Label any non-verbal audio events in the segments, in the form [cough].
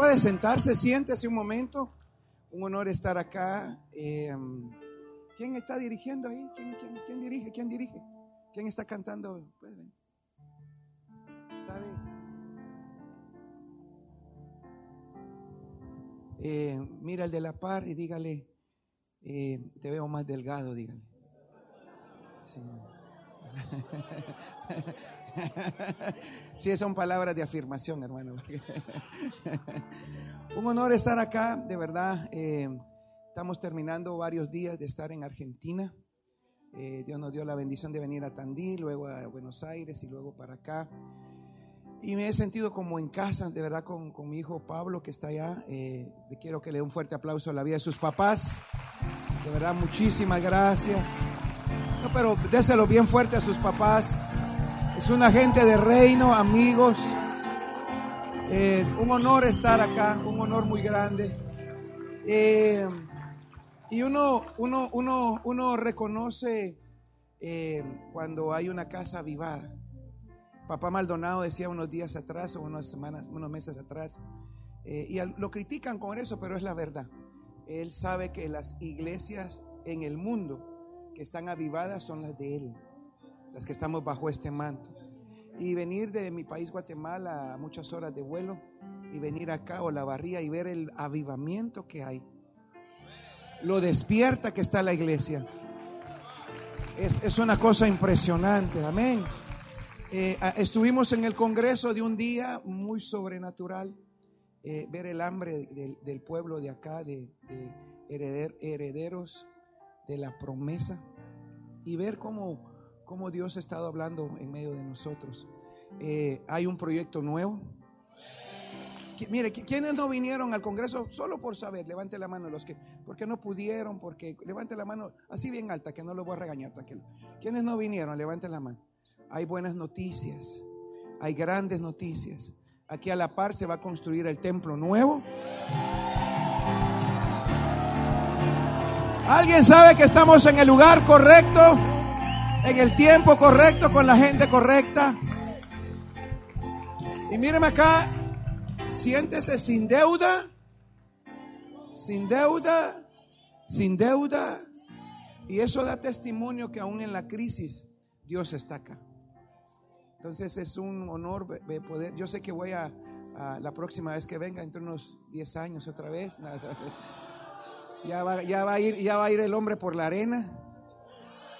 Puede sentarse, siéntese un momento. Un honor estar acá. Eh, ¿Quién está dirigiendo ahí? ¿Quién, dirige? ¿Quién dirige? ¿Quién está cantando? Pues ¿Sabe? Eh, mira el de la par y dígale, eh, te veo más delgado, dígale. Sí. [laughs] sí, son palabras de afirmación, hermano. [laughs] Un honor estar acá, de verdad. Eh, estamos terminando varios días de estar en Argentina. Eh, Dios nos dio la bendición de venir a Tandil, luego a Buenos Aires y luego para acá. Y me he sentido como en casa, de verdad, con, mi hijo Pablo que está allá. Eh, quiero que le dé un fuerte aplauso a la vida de sus papás. De verdad, muchísimas gracias. No, pero déselo bien fuerte a sus papás. Es una gente de reino, amigos. Eh, un honor estar acá, un honor muy grande. Eh, y uno, uno, uno, uno reconoce eh, cuando hay una casa avivada. Papá Maldonado decía unos días atrás o unas semanas, unos meses atrás, y lo critican con eso, pero es la verdad. Él sabe que las iglesias en el mundo que están avivadas son las de Él, las que estamos bajo este manto. Y venir de mi país, Guatemala, a muchas horas de vuelo, y venir acá o la barría y ver el avivamiento que hay. Lo despierta que está la iglesia. Es, una cosa impresionante, amén. Eh, estuvimos en el Congreso de un día muy sobrenatural, eh, ver el hambre del, pueblo de acá, de, herederos de la promesa y ver cómo, cómo Dios ha estado hablando en medio de nosotros. Eh, hay un proyecto nuevo. Mire, ¿quiénes no vinieron al Congreso solo por saber? Levante la mano los que, porque no pudieron, porque levante la mano así bien alta, que no lo voy a regañar, tranquilo. ¿Quiénes no vinieron? Levante la mano. Hay buenas noticias, hay grandes noticias. Aquí a la par se va a construir el templo nuevo. ¿Alguien sabe que estamos en el lugar correcto? En el tiempo correcto, con la gente correcta. Y míreme acá, siéntese sin deuda, sin deuda, sin deuda. Y eso da testimonio que aún en la crisis Dios está acá. Entonces es un honor poder, yo sé que voy a, la próxima vez que venga, entre unos 10 años otra vez. Ya va, ya va, a ir, ya va a ir el hombre por la arena,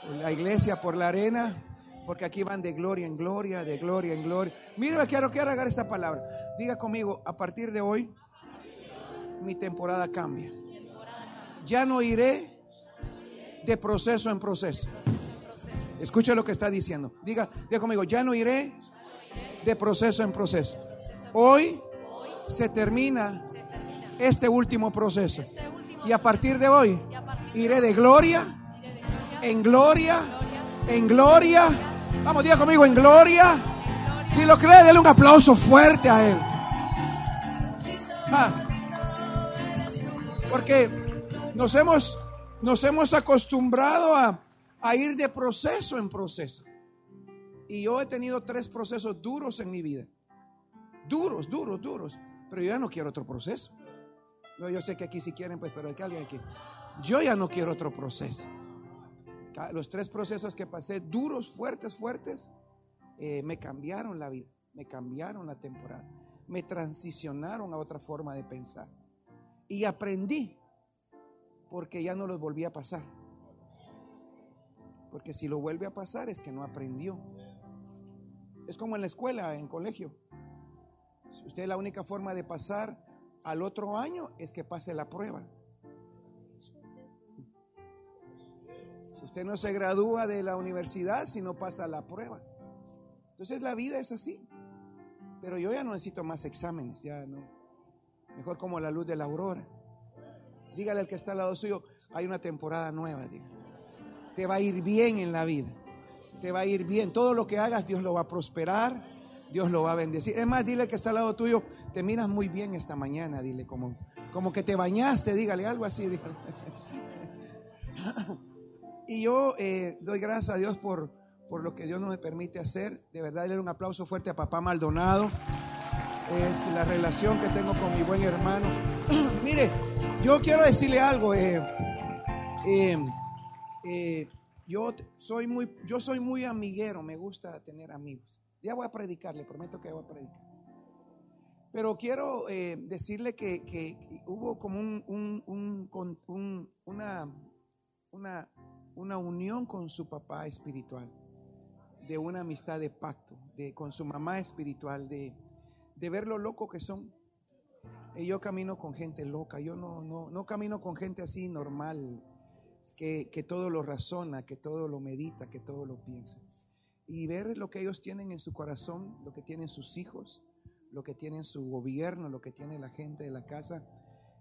la iglesia por la arena, porque aquí van de gloria en gloria, de gloria en gloria. Mire, quiero, quiero agarrar esta palabra. Diga conmigo, a partir de hoy, mi temporada cambia. Ya no iré de proceso en proceso. Escucha lo que está diciendo. Diga, diga conmigo, ya no iré de proceso en proceso. Hoy se termina este último proceso. Y a partir de hoy iré de gloria en gloria, en gloria. Vamos, diga conmigo, en gloria. Si lo cree, denle un aplauso fuerte a él. Ah. Porque nos hemos, nos hemos acostumbrado a, a ir de proceso en proceso. Y yo he tenido tres procesos duros en mi vida. Duros, duros, duros. Pero yo ya no quiero otro proceso. Yo sé que aquí si quieren, pues, pero hay que alguien aquí. Yo ya no quiero otro proceso. Los tres procesos que pasé, duros, fuertes, fuertes, eh, me cambiaron la vida, me cambiaron la temporada, me transicionaron a otra forma de pensar. Y aprendí, porque ya no los volví a pasar. Porque si lo vuelve a pasar es que no aprendió. Es como en la escuela, en colegio. Usted la única forma de pasar al otro año es que pase la prueba. Usted no se gradúa de la universidad si no pasa la prueba. Entonces la vida es así. Pero yo ya no necesito más exámenes, ya no. Mejor como la luz de la aurora. Dígale al que está al lado suyo, hay una temporada nueva, Te va a ir bien en la vida. Te va a ir bien. Todo lo que hagas, Dios lo va a prosperar Dios lo va a bendecir. Es más, dile que está al lado tuyo, te miras muy bien esta mañana, dile como, como que te bañaste, dígale algo así. [laughs] y yo eh, doy gracias a Dios por, por lo que Dios nos permite hacer. De verdad, le un aplauso fuerte a papá Maldonado. es la relación que tengo con mi buen hermano. [clears throat] Mire, yo quiero decirle algo. Eh, eh, yo soy muy, yo soy muy amiguero, me gusta tener amigos. Ya voy a predicar, le prometo que voy a predicar. Pero quiero decirle que, hubo como un, una, una, una unión con su papá espiritual, de una amistad de pacto, de, con su mamá espiritual, de, de ver lo loco que son. Y yo camino con gente loca, yo no, no, no camino con gente así normal, que, que todo lo razona, que todo lo medita, que todo lo piensa. Y ver lo que ellos tienen en su corazón, lo que tienen sus hijos, lo que tienen su gobierno, lo que tiene la gente de la casa,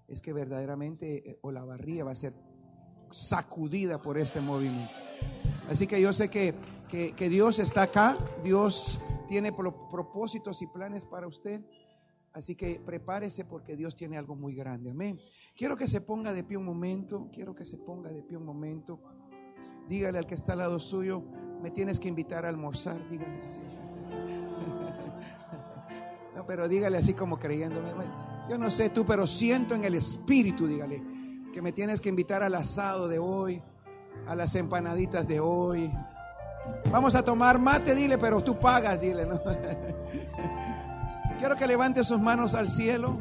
es que verdaderamente eh, o la barría va a ser sacudida por este movimiento. Así que yo sé que, que, Dios está acá, Dios tiene propósitos y planes para usted. Así que prepárese porque Dios tiene algo muy grande. Amén. Quiero que se ponga de pie un momento. Quiero que se ponga de pie un momento. Dígale al que está al lado suyo, me tienes que invitar a almorzar. Dígale así. [laughs] No, pero dígale así como creyéndome. Yo no sé tú, pero siento en el espíritu, dígale, que me tienes que invitar al asado de hoy, a las empanaditas de hoy, Vamos a tomar mate, dile, pero tú pagas, dile. [laughs] Quiero que levante sus manos al cielo.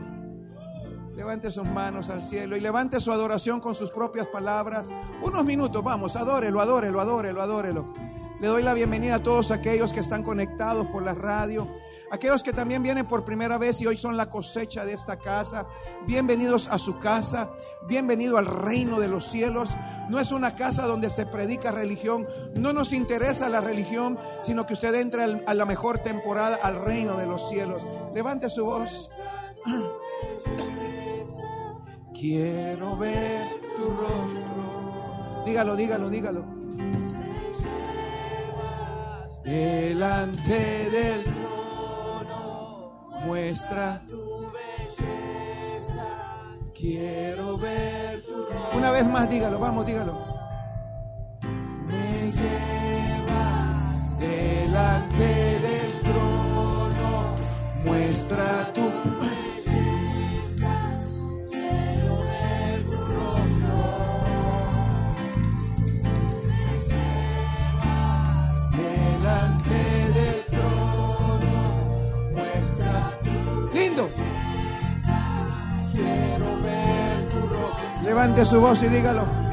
Levante sus manos al cielo y levante su adoración con sus propias palabras. Unos minutos, vamos, adórelo, adórelo, adórelo, adórelo. Le doy la bienvenida a todos aquellos que están conectados por la radio Aquellos que también vienen por primera vez y hoy son la cosecha de esta casa, bienvenidos a su casa, bienvenido al reino de los cielos. No es una casa donde se predica religión, no nos interesa la religión, sino que usted entre a la mejor temporada al reino de los cielos. Levante su voz. Quiero ver tu rostro. Dígalo, dígalo, dígalo. Delante del muestra tu belleza. Quiero ver tu Una vez más, dígalo, vamos, dígalo. Me llevas delante del trono, muestra tu Levante su voz y dígalo.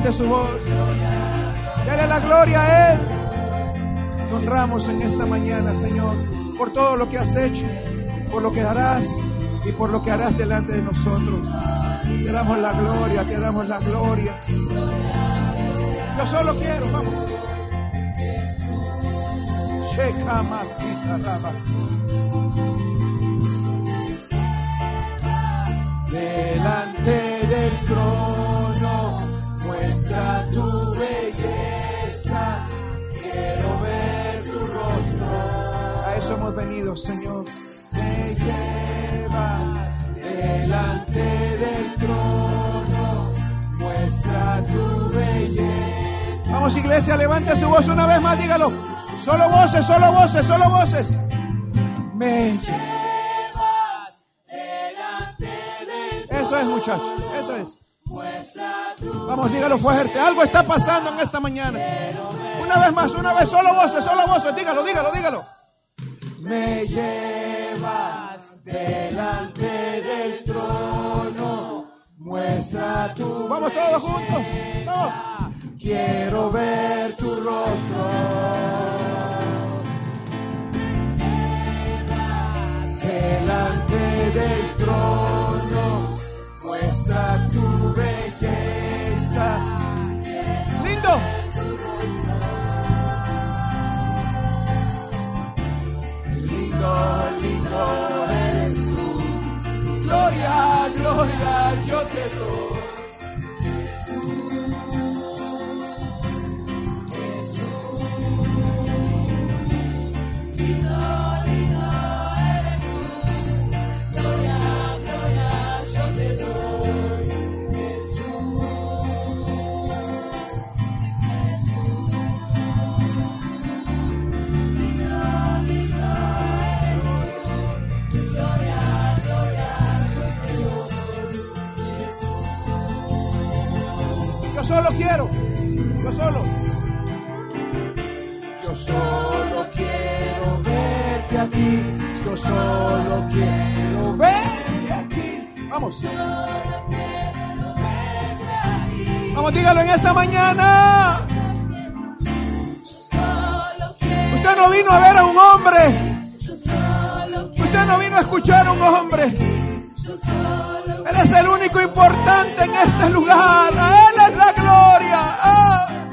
Levante su voz. Dale la gloria a Él. Te honramos en esta mañana, Señor, por todo lo que has hecho, por lo que harás y por lo que harás delante de nosotros. Te damos la gloria, te damos la gloria. Yo solo quiero, vamos. Delante del trono muestra tu belleza, quiero ver tu rostro. A eso hemos venido, Señor. Me llevas delante del trono, muestra tu belleza. Vamos, iglesia, levante su voz una vez más, dígalo. Solo voces, solo voces, solo voces. Me llevas delante del Eso es, muchachos. Vamos, dígalo fuerte. Algo está pasando en esta mañana. Una vez más, una vez, solo voces, solo voces. Dígalo, dígalo, dígalo. Me llevas delante del trono. Muestra tu. Vamos todos juntos. Vamos. Quiero ver tu rostro. Delante del trono. Lindo, lindo eres tú. Gloria, gloria, yo te doy. Yo solo quiero a ti. Vamos. Vamos, dígalo en esta mañana. Usted no vino a ver a un hombre. Usted no vino a escuchar a un hombre. Él es el único importante en este lugar. A Él es la gloria. Ah,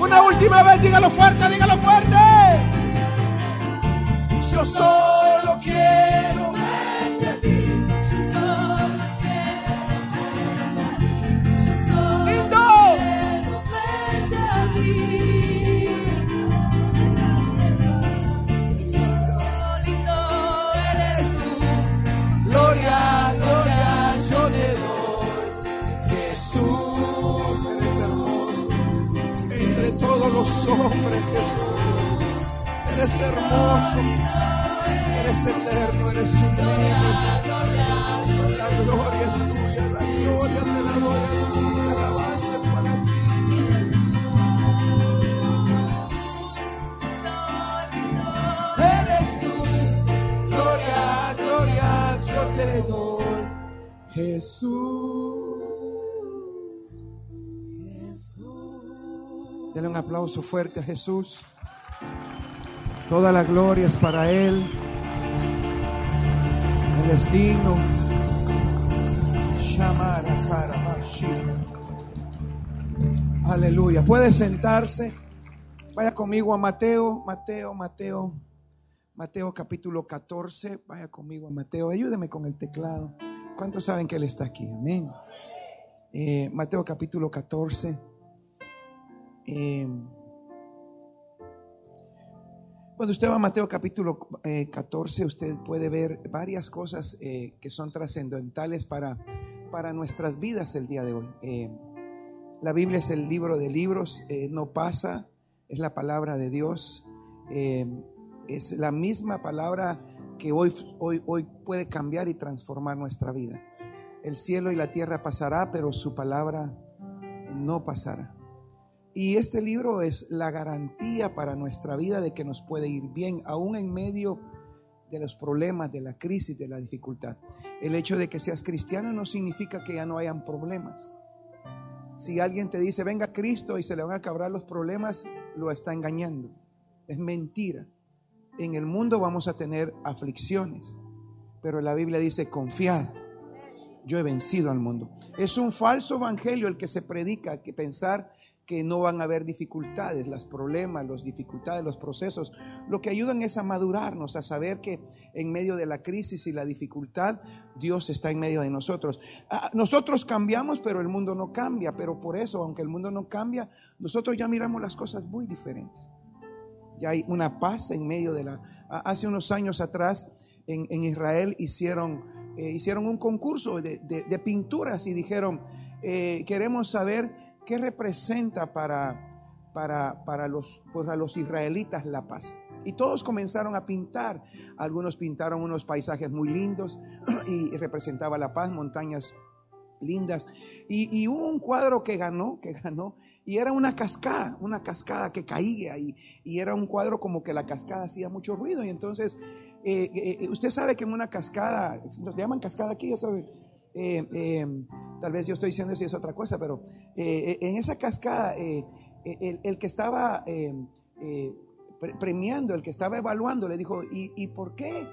Una última vez, dígalo fuerte, dígalo fuerte. Yo solo Eres hermoso. Eres eterno, eres sublime. La gloria es tuya, la gloria te la doy a alabanza para ti. Eres tú. Gloria, gloria, yo te doy. Jesús. Dele un aplauso fuerte a Jesús. Toda la gloria es para Él. Él es digno. Aleluya. Puede sentarse. Vaya conmigo a Mateo, Mateo, Mateo. Mateo capítulo 14. Vaya conmigo a Mateo. Ayúdeme con el teclado. ¿Cuántos saben que Él está aquí? Amén. Eh, Mateo capítulo 14. Eh, cuando usted va a Mateo capítulo eh, 14, usted puede ver varias cosas eh, que son trascendentales para, para nuestras vidas el día de hoy. Eh, la Biblia es el libro de libros, eh, no pasa, es la palabra de Dios, es la misma palabra que hoy, hoy, hoy puede cambiar y transformar nuestra vida. El cielo y la tierra pasará, pero su palabra no pasará. Y este libro es la garantía para nuestra vida de que nos puede ir bien, aún en medio de los problemas, de la crisis, de la dificultad. El hecho de que seas cristiano no significa que ya no hayan problemas. Si alguien te dice, venga Cristo y se le van a acabar los problemas, lo está engañando. Es mentira. En el mundo vamos a tener aflicciones, pero la Biblia dice, confiad, yo he vencido al mundo. Es un falso evangelio el que se predica, que pensar que no van a haber dificultades, los problemas, las dificultades, los procesos. Lo que ayudan es a madurarnos, a saber que en medio de la crisis y la dificultad, Dios está en medio de nosotros. Ah, Nosotros cambiamos, pero el mundo no cambia. Pero por eso, aunque el mundo no cambia, nosotros ya miramos las cosas muy diferentes. Ya hay una paz en medio de la... Hace unos años atrás en, en Israel hicieron, eh, hicieron un concurso de, de- de pinturas y dijeron, eh, queremos saber qué representa para, para, para los, para los israelitas la paz. Y todos comenzaron a pintar. Algunos pintaron unos paisajes muy lindos [clears throat] y representaba la paz, montañas lindas. Y, y hubo un cuadro que ganó, que ganó, y era una cascada, una cascada que caía, y, y era un cuadro como que la cascada hacía mucho ruido. Y entonces, eh, eh, usted sabe que en una cascada, nos llaman cascada aquí, ya sabe, eh, eh, tal vez yo estoy diciendo si es otra cosa, pero eh, en esa cascada, eh, el, que estaba eh, pre- premiando, el que estaba evaluando, le dijo, ¿y, y por qué?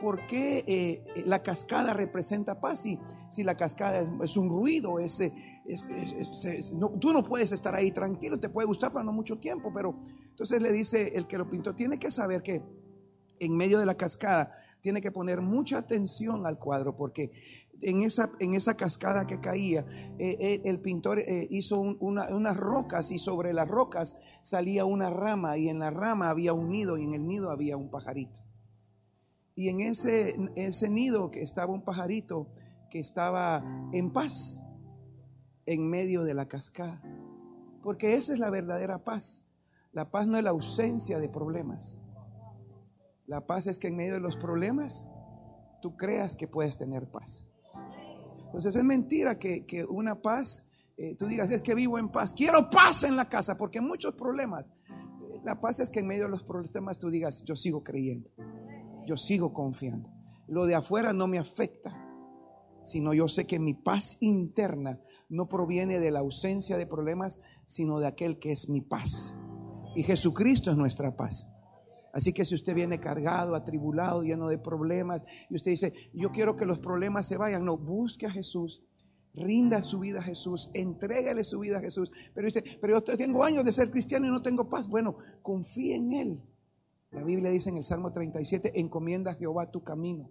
¿por qué la cascada representa paz? Si, si la cascada es, un ruido, es, tú no puedes estar ahí tranquilo, te puede gustar, pero no mucho tiempo. Pero entonces le dice el que lo pintó, tiene que saber que en medio de la cascada tiene que poner mucha atención al cuadro, porque en esa, en esa cascada que caía, eh, eh, el pintor eh, hizo un- una- unas rocas y sobre las rocas salía una rama y en la rama había un nido y en el nido había un pajarito. Y en ese, ese nido que estaba un pajarito que estaba en paz en medio de la cascada. Porque esa es la verdadera paz. La paz no es la ausencia de problemas. La paz es que en medio de los problemas tú creas que puedes tener paz. Entonces es mentira que, que una paz, eh, tú digas, es que vivo en paz, quiero paz en la casa, porque muchos problemas. Eh, La paz es que en medio de los problemas tú digas, yo sigo creyendo, yo sigo confiando. Lo de afuera no me afecta, sino yo sé que mi paz interna no proviene de la ausencia de problemas, sino de aquel que es mi paz. Y Jesucristo es nuestra paz. Así que si usted viene cargado, atribulado, lleno de problemas, y usted dice, yo quiero que los problemas se vayan, no, busque a Jesús, rinda su vida a Jesús, entrégale su vida a Jesús. Pero pero yo tengo años de ser cristiano y no tengo paz. Bueno, confía en Él. La Biblia dice en el Salmo 37, encomienda a Jehová tu camino,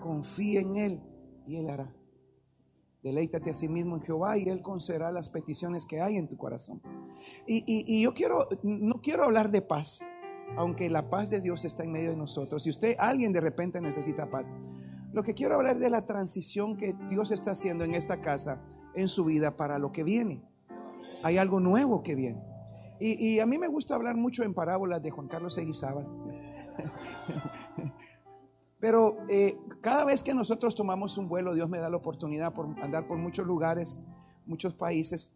confía en Él y Él hará. Deleítate a sí mismo en Jehová y Él concederá las peticiones que hay en tu corazón. Y, y- y yo quiero, no quiero hablar de paz, aunque la paz de Dios está en medio de nosotros. Si usted, alguien de repente necesita paz, lo que quiero hablar de la transición que Dios está haciendo en esta casa, en su vida, para lo que viene. Hay algo nuevo que viene. Y, a mí me gusta hablar mucho en parábolas de Juan Carlos Seguizábal. [laughs] Pero eh, cada vez que nosotros tomamos un vuelo, Dios me da la oportunidad por andar por muchos lugares, muchos países.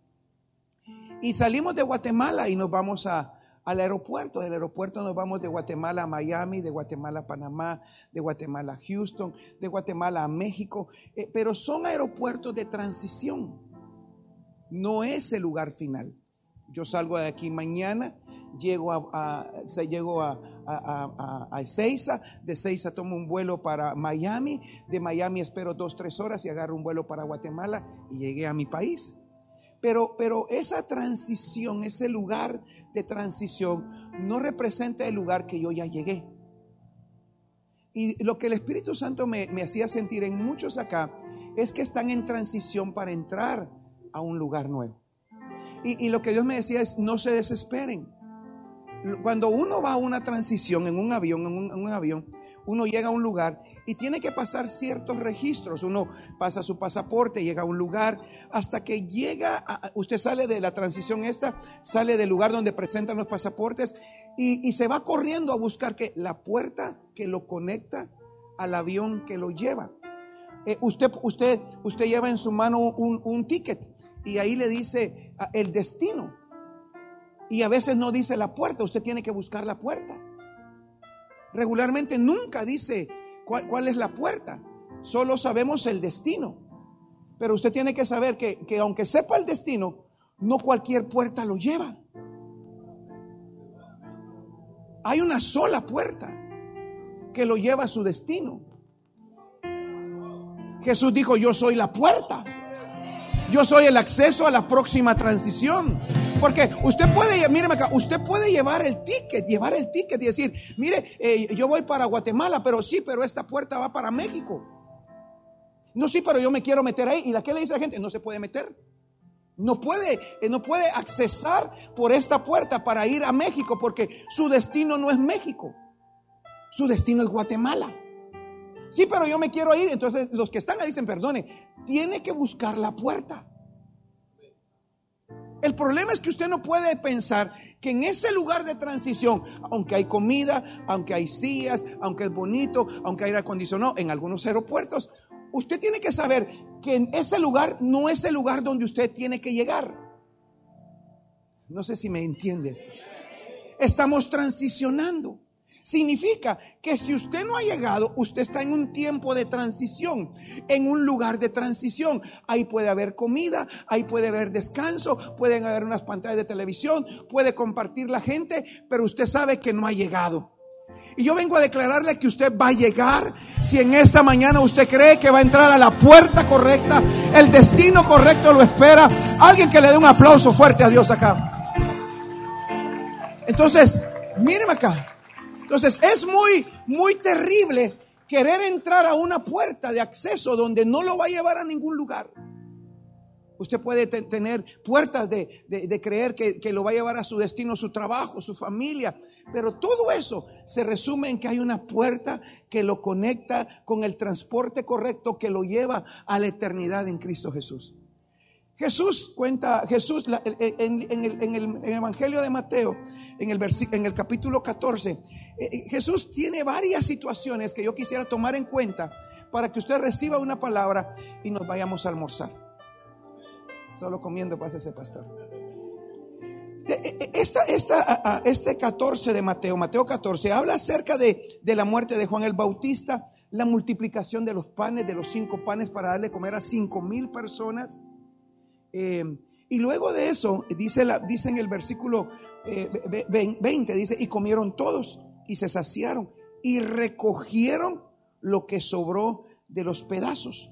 Y salimos de Guatemala y nos vamos a, al aeropuerto. Del aeropuerto nos vamos de Guatemala a Miami, de Guatemala a Panamá, de Guatemala a Houston, de Guatemala a México. Eh, pero son aeropuertos de transición. No es el lugar final. Yo salgo de aquí mañana, llego a, a- se- llego a, a, a- de Ezeiza tomo un vuelo para Miami, de Miami espero dos, tres horas y agarro un vuelo para Guatemala y llegué a mi país. Pero, pero esa transición, ese lugar de transición, no representa el lugar que yo ya llegué. Y lo que el Espíritu Santo me, me hacía sentir en muchos acá es que están en transición para entrar a un lugar nuevo. Y, y lo que Dios me decía es, no se desesperen. Cuando uno va a una transición en un avión, en un, en un avión, uno llega a un lugar y tiene que pasar ciertos registros. Uno pasa su pasaporte, llega a un lugar, hasta que llega, a- usted sale de la transición esta, sale del lugar donde presentan los pasaportes y, se va corriendo a buscar que la puerta que lo conecta al avión que lo lleva. Eh, usted, usted, usted lleva en su mano un, un ticket y ahí le dice ah, el destino. Y a veces no dice la puerta, usted tiene que buscar la puerta. Regularmente nunca dice cuál, es la puerta, solo sabemos el destino. Pero usted tiene que saber que, que aunque sepa el destino, no cualquier puerta lo lleva. Hay una sola puerta que lo lleva a su destino. Jesús dijo, yo soy la puerta. Yo soy el acceso a la próxima transición. Porque usted puede, míreme acá, usted puede llevar el ticket, llevar el ticket y decir, mire, eh, yo voy para Guatemala, pero sí, pero esta puerta va para México. No, sí, pero yo me quiero meter ahí. ¿Y la que le dice la gente? No se puede meter. No puede, eh, no puede accesar por esta puerta para ir a México porque su destino no es México. Su destino es Guatemala. Sí, pero yo me quiero ir. Entonces los que están ahí dicen, perdone, tiene que buscar la puerta. El problema es que usted no puede pensar que en ese lugar de transición, aunque hay comida, aunque hay sillas, aunque es bonito, aunque hay aire acondicionado en algunos aeropuertos, usted tiene que saber que en ese lugar no es el lugar donde usted tiene que llegar. No sé si me entiende. Estamos transicionando. Significa que si usted no ha llegado, usted está en un tiempo de transición, en un lugar de transición. Ahí puede haber comida, ahí puede haber descanso, pueden haber unas pantallas de televisión, puede compartir la gente, pero usted sabe que no ha llegado. Y yo vengo a declararle que usted va a llegar si en esta mañana usted cree que va a entrar a la puerta correcta, el destino correcto lo espera. Alguien que le dé un aplauso fuerte a Dios acá. Entonces, míreme acá. Entonces, es muy, muy terrible querer entrar a una puerta de acceso donde no lo va a llevar a ningún lugar. Usted puede tener puertas de, creer que, que, lo va a llevar a su destino, su trabajo, su familia. Pero todo eso se resume en que hay una puerta que lo conecta con el transporte correcto que lo lleva a la eternidad en Cristo Jesús. Jesús cuenta, Jesús en, el, Evangelio de Mateo, en el, en el capítulo 14, eh, eh, Jesús tiene varias situaciones que yo quisiera tomar en cuenta para que usted reciba una palabra y nos vayamos a almorzar. Solo comiendo pasa ese pastor. Esta, esta, este 14 de Mateo, Mateo 14, habla acerca de, de, la muerte de Juan el Bautista, la multiplicación de los panes, de los cinco panes para darle comer a cinco mil personas. Eh, y luego de eso, dice, la, en el versículo 20, eh, dice, y comieron todos y se saciaron y recogieron lo que sobró de los pedazos,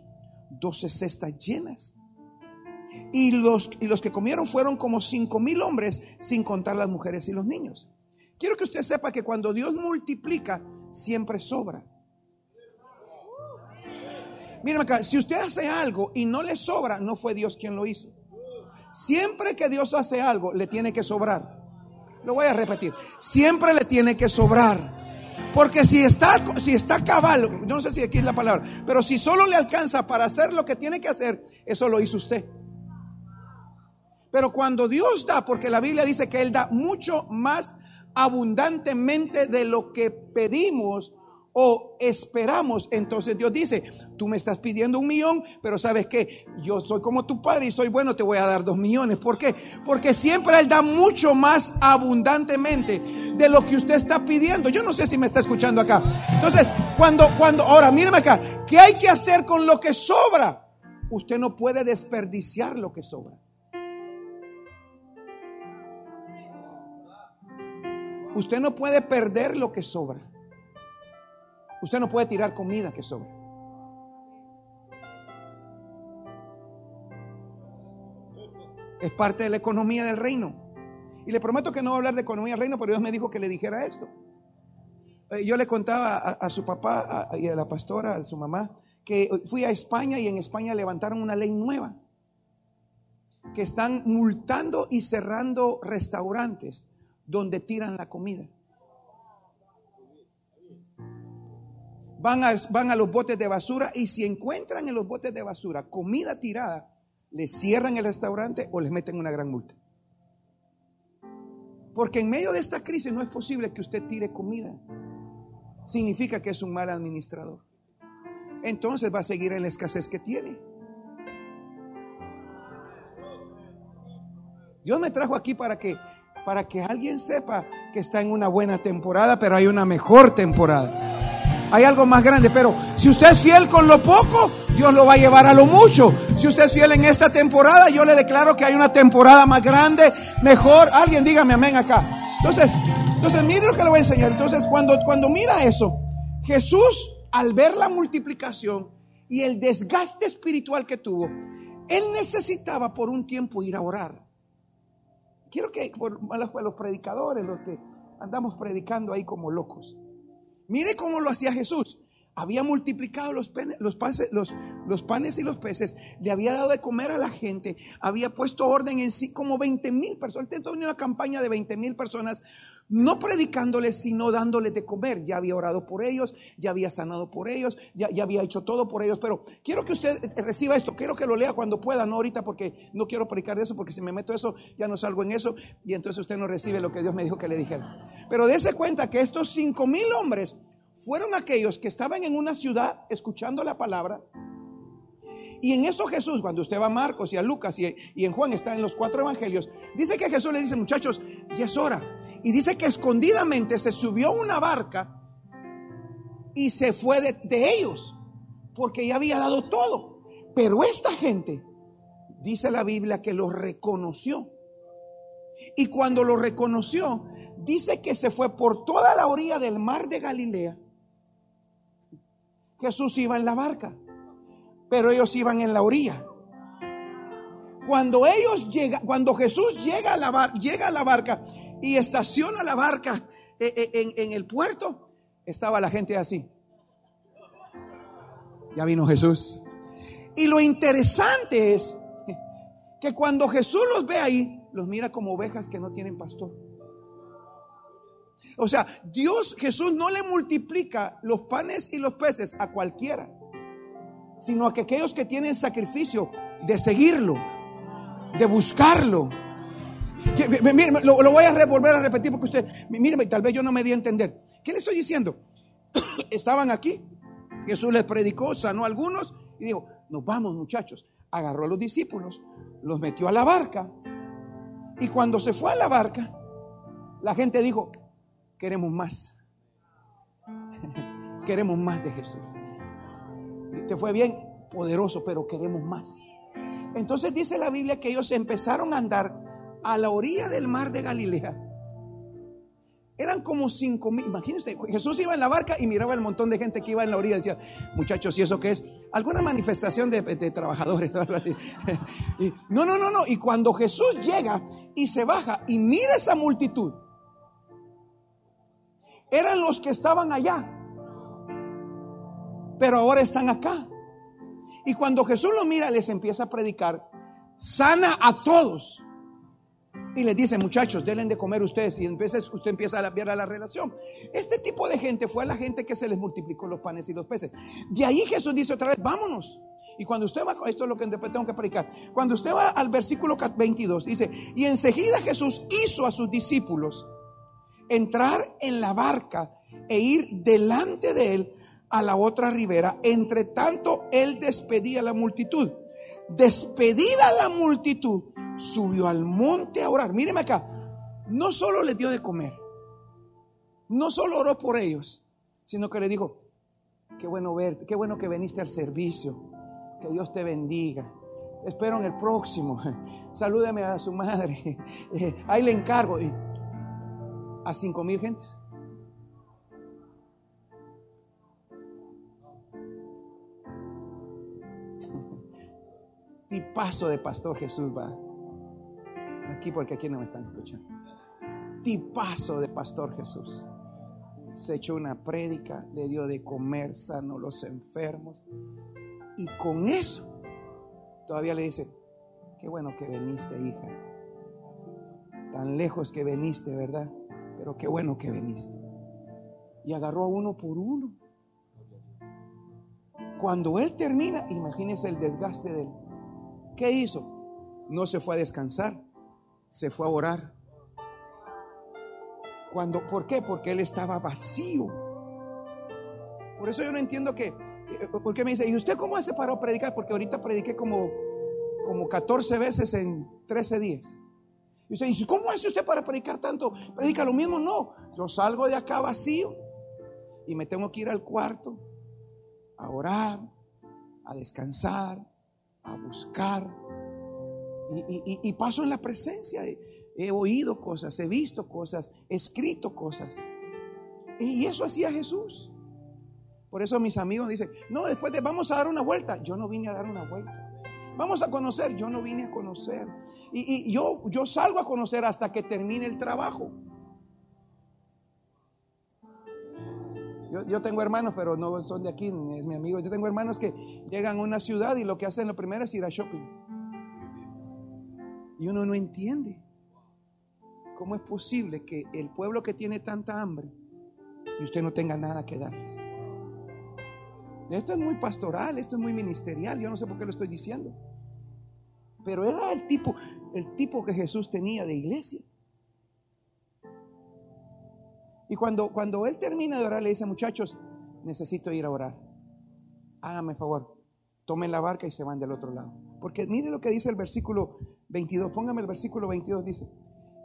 doce cestas llenas. Y los, y los que comieron fueron como cinco mil hombres, sin contar las mujeres y los niños. Quiero que usted sepa que cuando Dios multiplica, siempre sobra. Miren acá, si usted hace algo y no le sobra, no fue Dios quien lo hizo. Siempre que Dios hace algo, le tiene que sobrar. Lo voy a repetir. Siempre le tiene que sobrar. Porque si está, si está cabal, no sé si aquí es la palabra, pero si solo le alcanza para hacer lo que tiene que hacer, eso lo hizo usted. Pero cuando Dios da, porque la Biblia dice que Él da mucho más abundantemente de lo que pedimos o esperamos, entonces Dios dice, tú me estás pidiendo un millón, pero sabes que yo soy como tu padre y soy bueno, te voy a dar dos millones. ¿Por qué? Porque siempre Él da mucho más abundantemente de lo que usted está pidiendo. Yo no sé si me está escuchando acá. Entonces, cuando, cuando, ahora míreme acá, ¿qué hay que hacer con lo que sobra? Usted no puede desperdiciar lo que sobra. Usted no puede perder lo que sobra. Usted no puede tirar comida que sobra. Es parte de la economía del reino. Y le prometo que no voy a hablar de economía del reino, pero Dios me dijo que le dijera esto. Eh, yo le contaba a, su papá y a la pastora, a su mamá, que fui a España y en España levantaron una ley nueva. Que están multando y cerrando restaurantes donde tiran la comida. Van a, van a los botes de basura y si encuentran en los botes de basura comida tirada, les cierran el restaurante o les meten una gran multa. Porque en medio de esta crisis no es posible que usted tire comida. Significa que es un mal administrador. Entonces va a seguir en la escasez que tiene. Dios me trajo aquí para que para que alguien sepa que está en una buena temporada, pero hay una mejor temporada. Hay algo más grande, pero si usted es fiel con lo poco, Dios lo va a llevar a lo mucho. Si usted es fiel en esta temporada, yo le declaro que hay una temporada más grande, mejor. Alguien dígame amén acá. Entonces, entonces mire lo que le voy a enseñar. Entonces, cuando, cuando mira eso, Jesús, al ver la multiplicación y el desgaste espiritual que tuvo, él necesitaba por un tiempo ir a orar. Quiero que por los predicadores, los que andamos predicando ahí como locos. Mire cómo lo hacía Jesús había multiplicado los, los, los, panes y los peces, le había dado de comer a la gente, había puesto orden en sí como 20 mil personas. Él tenía una campaña de 20 mil personas, no predicándoles, sino dándoles de comer. Ya había orado por ellos, ya había sanado por ellos, ya, ya había hecho todo por ellos. Pero quiero que usted reciba esto, quiero que lo lea cuando pueda, no ahorita porque no quiero predicar de eso, porque si me meto eso ya no salgo en eso y entonces usted no recibe lo que Dios me dijo que le dijera. Pero dése cuenta que estos 5 mil hombres fueron aquellos que estaban en una ciudad escuchando la palabra. Y en eso Jesús, cuando usted va a Marcos y a Lucas y, en Juan está en los cuatro evangelios, dice que Jesús le dice, muchachos, ya es hora. Y dice que escondidamente se subió una barca y se fue de, de ellos, porque ya había dado todo. Pero esta gente, dice la Biblia, que lo reconoció. Y cuando lo reconoció, dice que se fue por toda la orilla del mar de Galilea. Jesús iba en la barca, pero ellos iban en la orilla. Cuando ellos llegan, cuando Jesús llega a la, llega a la barca y estaciona la barca eh, eh, en, en el puerto, estaba la gente así. Ya vino Jesús. Y lo interesante es que cuando Jesús los ve ahí, los mira como ovejas que no tienen pastor. O sea, Dios, Jesús no le multiplica los panes y los peces a cualquiera, sino a que aquellos que tienen sacrificio de seguirlo, de buscarlo. lo, lo, voy a volver a repetir porque usted, mire, tal vez yo no me di a entender. ¿Qué le estoy diciendo? [coughs] Estaban aquí, Jesús les predicó, sanó a algunos y dijo, nos vamos muchachos. Agarró a los discípulos, los metió a la barca y cuando se fue a la barca, la gente dijo, queremos más. [laughs] queremos más de Jesús. Te fue bien, poderoso, pero queremos más. Entonces dice la Biblia que ellos empezaron a andar a la orilla del mar de Galilea eran como cinco mil. Imagínense, Jesús iba en la barca y miraba el montón de gente que iba en la orilla. Decía, muchachos, ¿y eso qué es? ¿Alguna manifestación de, trabajadores o algo así? [laughs] no, no, no, no. Y cuando Jesús llega y se baja y mira esa multitud, eran los que estaban allá. Pero ahora están acá. Y cuando Jesús lo mira, les empieza a predicar, sana a todos y les dice, muchachos, denle de comer ustedes. Y entonces usted empieza a ver la relación. Este tipo de gente fue la gente que se les multiplicó los panes y los peces. De ahí Jesús dice otra vez, vámonos. Y cuando usted va, esto es lo que tengo que predicar. Cuando usted va al versículo 22, dice, y enseguida Jesús hizo a sus discípulos entrar en la barca e ir delante de él a la otra ribera. Entre tanto, él despedía a la multitud. Despedida la multitud, subió al monte a orar. Míreme acá, no solo les dio de comer, no solo oró por ellos, sino que le dijo, qué bueno verte, qué bueno que viniste al servicio, que Dios te bendiga. Espero en el próximo. [laughs] Salúdame a su madre. [laughs] Ahí le encargo. A cinco mil gentes. Y paso de pastor Jesús va. Aquí porque aquí no me están escuchando. Tipazo de Pastor Jesús. Se echó una prédica, le dio de comer, sano los enfermos. Y con eso todavía le dice, qué bueno que viniste, hija. Tan lejos que viniste, ¿verdad? Pero qué bueno que viniste. Y agarró a uno por uno. Cuando él termina, imagínese el desgaste de él. ¿Qué hizo? No se fue a descansar se fue a orar. Cuando, ¿Por qué? Porque él estaba vacío. Por eso yo no entiendo que, eh, porque me dice, ¿y usted cómo hace para predicar? Porque ahorita prediqué como, como 14 veces en 13 días. Y usted dice, ¿cómo hace usted para predicar tanto? ¿Predica lo mismo? No, yo salgo de acá vacío y me tengo que ir al cuarto a orar, a descansar, a buscar y, paso en la presencia. He, oído cosas, he visto cosas, he escrito cosas. Y eso hacía Jesús. Por eso mis amigos dicen, no, después de vamos a dar una vuelta. Yo no vine a dar una vuelta. Vamos a conocer, yo no vine a conocer. Y, yo, salgo a conocer hasta que termine el trabajo. Yo, yo, tengo hermanos, pero no son de aquí, es mi amigo. Yo tengo hermanos que llegan a una ciudad y lo que hacen lo primero es ir a shopping. Y uno no entiende cómo es posible que el pueblo que tiene tanta hambre y usted no tenga nada que darles. Esto es muy pastoral, esto es muy ministerial, yo no sé por qué lo estoy diciendo. Pero era el tipo, el tipo que Jesús tenía de iglesia. Y cuando, cuando él termina de orar, le dice, muchachos, necesito ir a orar. Hágame favor, tomen la barca y se van del otro lado. Porque mire lo que dice el versículo 22, póngame el versículo 22, dice,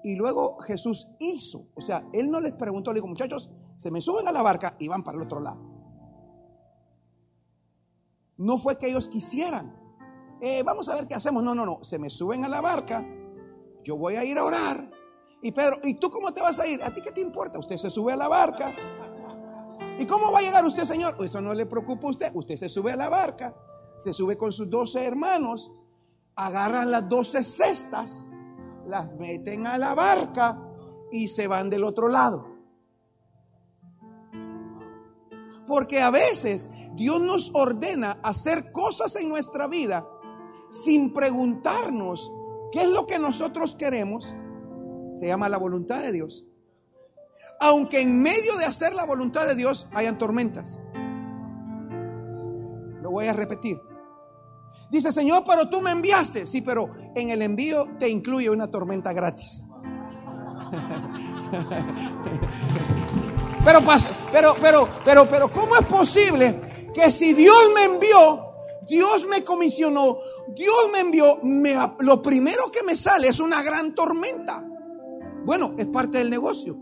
y luego Jesús hizo, o sea, él no les preguntó, le dijo, muchachos, se me suben a la barca y van para el otro lado. No fue que ellos quisieran, eh, vamos a ver qué hacemos, no, no, no, se me suben a la barca, yo voy a ir a orar, Y Pedro, ¿y tú cómo te vas a ir? ¿A ti qué te importa? Usted se sube a la barca. ¿Y cómo va a llegar usted, Señor? Eso no le preocupa a usted. Usted se sube a la barca, se sube con sus doce hermanos, agarran las doce cestas, las meten a la barca y se van del otro lado. Porque a veces Dios nos ordena hacer cosas en nuestra vida sin preguntarnos qué es lo que nosotros queremos. Se llama la voluntad de Dios. Aunque en medio de hacer la voluntad de Dios hayan tormentas. Lo voy a repetir. Dice, Señor, pero tú me enviaste. Sí, pero en el envío te incluye una tormenta gratis. [laughs] Pero, pero, pero, pero, pero, ¿cómo es posible que si Dios me envió, Dios me comisionó, Dios me envió, lo primero que me sale es una gran tormenta? Bueno, es parte del negocio,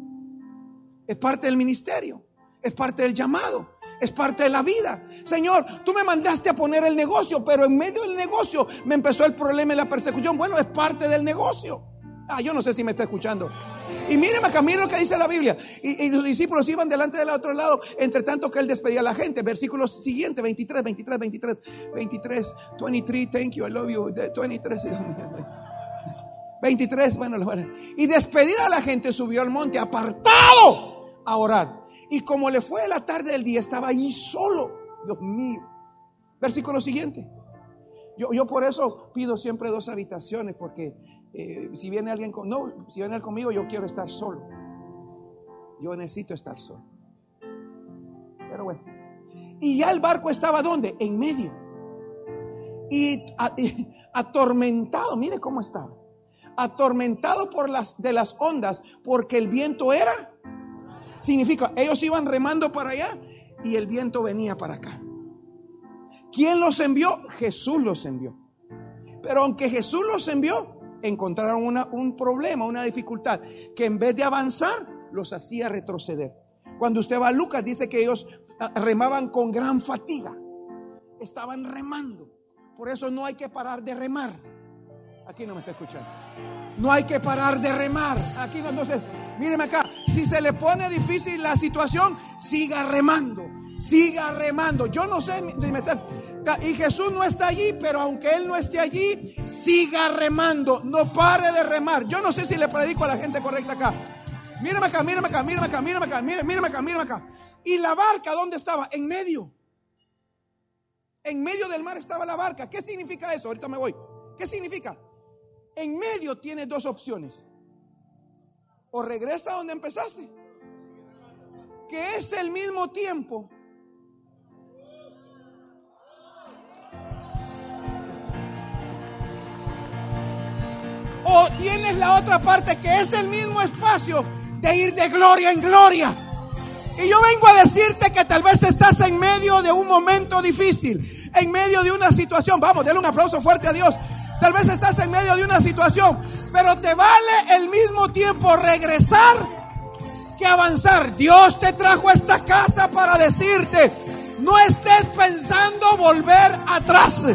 es parte del ministerio, es parte del llamado, es parte de la vida. Señor, tú me mandaste a poner el negocio, pero en medio del negocio me empezó el problema y la persecución. Bueno, es parte del negocio. Ah, yo no sé si me está escuchando. Y miren acá, miren lo que dice la Biblia. Y, los discípulos iban delante del otro lado, entre tanto que él despedía a la gente. Versículo siguiente, 23, 23, 23, 23, 23, thank you, I love you, 23. 23, bueno, y despedida la gente subió al monte apartado a orar. Y como le fue la tarde del día, estaba ahí solo. Dios mío. Versículo siguiente. Yo, yo por eso pido siempre dos habitaciones, porque eh, si viene alguien con, no, si viene conmigo, yo quiero estar solo. Yo necesito estar solo. Pero bueno. Y ya el barco estaba donde? En medio. Y, atormentado, mire cómo estaba. Atormentado por las de las ondas, porque el viento era. Significa, ellos iban remando para allá y el viento venía para acá. ¿Quién los envió? Jesús los envió. Pero aunque Jesús los envió, encontraron un problema, una dificultad, que en vez de avanzar, los hacía retroceder. Cuando usted va a Lucas, dice que ellos ah, remaban con gran fatiga. Estaban remando. Por eso no hay que parar de remar. Aquí no me está escuchando. No hay que parar de remar. Aquí no, entonces, míreme acá. Si se le pone difícil la situación, siga remando. Siga remando. Yo no sé y Jesús no está allí, pero aunque Él no esté allí, siga remando. No pare de remar. Yo no sé si le predico a la gente correcta acá. Mírame acá, mírame acá, mírame acá, mírame acá, mírame, acá, mírame acá. Y la barca, ¿dónde estaba? En medio. En medio del mar estaba la barca. ¿Qué significa eso? Ahorita me voy. ¿Qué significa? En medio tienes dos opciones. O regresa donde empezaste. Que es el mismo tiempo Tienes la otra parte que es el mismo espacio de ir de gloria en gloria. Y yo vengo a decirte que tal vez estás en medio de un momento difícil, en medio de una situación. Vamos, denle un aplauso fuerte a Dios. Tal vez estás en medio de una situación, pero te vale el mismo tiempo regresar que avanzar. Dios te trajo a esta casa para decirte, no estés pensando volver atrás.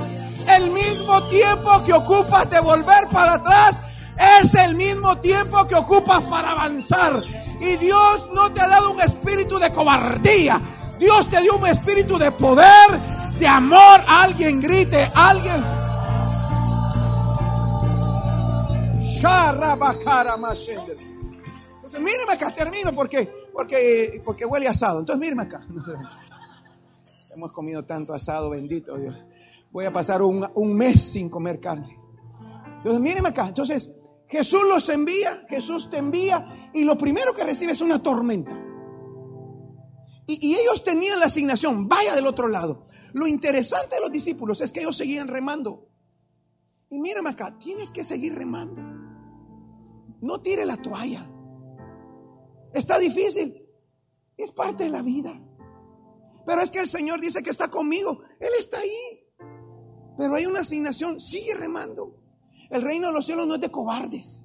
El mismo tiempo que ocupas de volver para atrás es el mismo tiempo que ocupas para avanzar. Y Dios no te ha dado un espíritu de cobardía. Dios te dio un espíritu de poder, de amor. Alguien grite, alguien. Entonces, míreme acá, termino porque, porque, porque huele asado. Entonces, míreme acá. [laughs] Hemos comido tanto asado, bendito Dios voy a pasar un, mes sin comer carne. Entonces, mírenme acá. Entonces, Jesús los envía, Jesús te envía, y lo primero que recibe es una tormenta. Y, ellos tenían la asignación, vaya del otro lado. Lo interesante de los discípulos es que ellos seguían remando. Y mírame acá, tienes que seguir remando. No tire la toalla. Está difícil. Es parte de la vida. Pero es que el Señor dice que está conmigo. Él está ahí. Pero hay una asignación, sigue remando. El reino de los cielos no es de cobardes.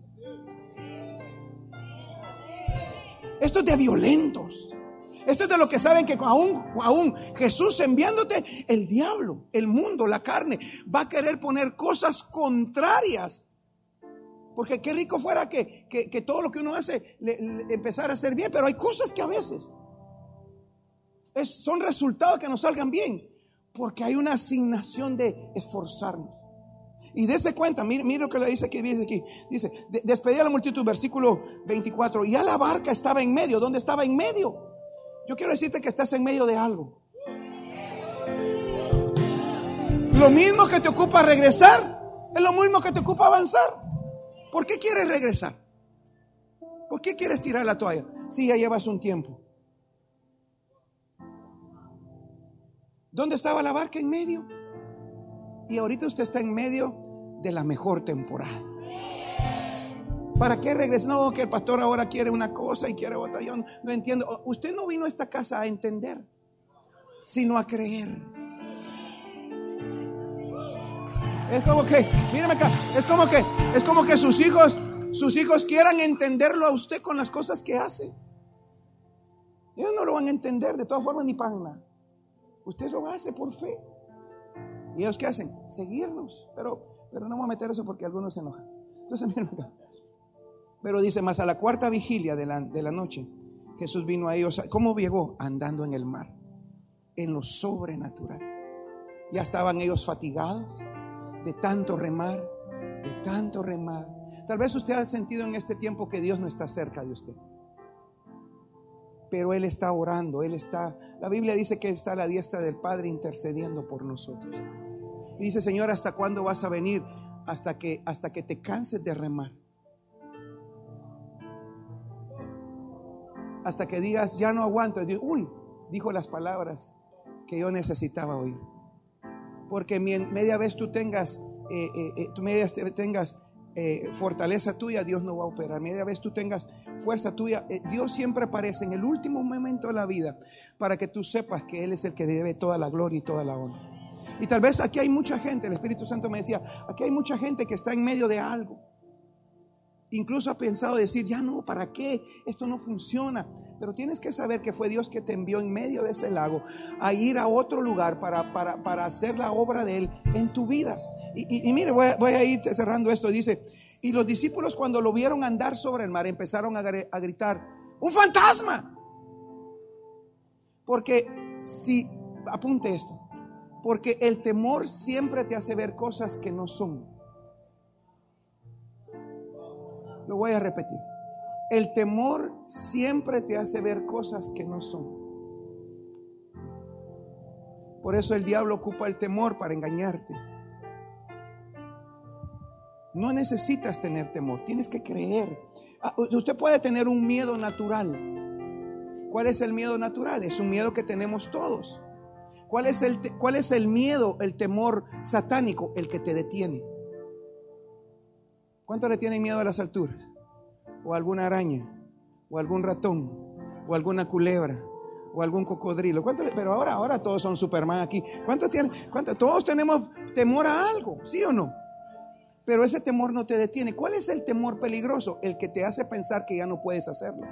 Esto es de violentos. Esto es de lo que saben que aún, aún Jesús enviándote, el diablo, el mundo, la carne, va a querer poner cosas contrarias Porque qué rico fuera que, que- que todo lo que uno hace le, a hacer bien, pero hay cosas que a veces es- son resultados que nos salgan bien, porque hay una asignación de esforzarnos. Y dése cuenta, mire, mire lo que le dice aquí, dice aquí. Dice, "De- despedía a la multitud, versículo 24. Y ya la barca estaba en medio. ¿Dónde estaba en medio? Yo quiero decirte que estás en medio de algo. Lo mismo que te ocupa regresar, es lo mismo que te ocupa avanzar. ¿Por qué quieres regresar? ¿Por qué quieres tirar la toalla? Si ya llevas un tiempo. ¿Dónde estaba la barca en medio? Y ahorita usted está en medio de la mejor temporada. ¿Para qué regresar? No, que el pastor ahora quiere una cosa y quiere otra. Yo no, no entiendo. Usted no vino a esta casa a entender, sino a creer. Es como que, mírame acá, es como que, es como que sus hijos, sus hijos quieran entenderlo a usted con las cosas que hace. Ellos no lo van a entender, de todas formas ni nada. Usted lo hace por fe. ¿Y ellos qué hacen? Seguirnos. Pero, pero no voy a meter eso porque algunos se enojan. Entonces, [laughs] miren acá. Pero dice, más a la cuarta vigilia de la, de la noche, Jesús vino a ellos. ¿Cómo llegó? Andando en el mar, en lo sobrenatural. Ya estaban ellos fatigados de tanto remar, de tanto remar. Tal vez usted ha sentido en este tiempo que Dios no está cerca de usted. Pero Él está orando, Él está, la Biblia dice que está a la diestra del Padre intercediendo por nosotros. Y dice, Señor, ¿hasta cuándo vas a venir? Hasta que, hasta que te canses de remar. Hasta que digas, ya no aguanto. Uy, dijo las palabras que yo necesitaba oír. Porque media vez tú tengas, eh, eh, eh, tú media vez tengas fortaleza tuya, Dios no va a operar. Media vez tú tengas fuerza tuya, Dios siempre aparece en el último momento de la vida para que tú sepas que Él es el que debe toda la gloria y toda la honra. Y tal vez aquí hay mucha gente, el Espíritu Santo me decía, aquí hay mucha gente que está en medio de algo. Incluso ha pensado decir, ya no, ¿para qué? Esto no funciona. Pero tienes que saber que fue Dios que te envió en medio de ese lago a ir a otro lugar para, para, para hacer la obra de Él en tu vida. Y, mire, voy a, ir cerrando esto. Dice, y los discípulos cuando lo vieron andar sobre el mar empezaron a, a gritar, ¡un fantasma! Porque si, apunte esto, porque el temor siempre te hace ver cosas que no son. Lo voy a repetir. El temor siempre te hace ver cosas que no son. Por eso el diablo ocupa el temor para engañarte. No necesitas tener temor, tienes que creer. Ah, Usted puede tener un miedo natural. ¿Cuál es el miedo natural? Es un miedo que tenemos todos. ¿Cuál es el, cuál es el miedo, el temor satánico? El que te detiene. ¿Cuánto le tienen miedo a las alturas? O a alguna araña, o a algún ratón, o a alguna culebra, o a algún cocodrilo. ¿Cuánto le- pero ahora, ahora todos son Superman aquí. ¿Cuántos tienen? cuántos- todos tenemos temor a algo, ¿sí o no? Pero ese temor no te detiene. ¿Cuál es el temor peligroso? El que te hace pensar que ya no puedes hacerlo.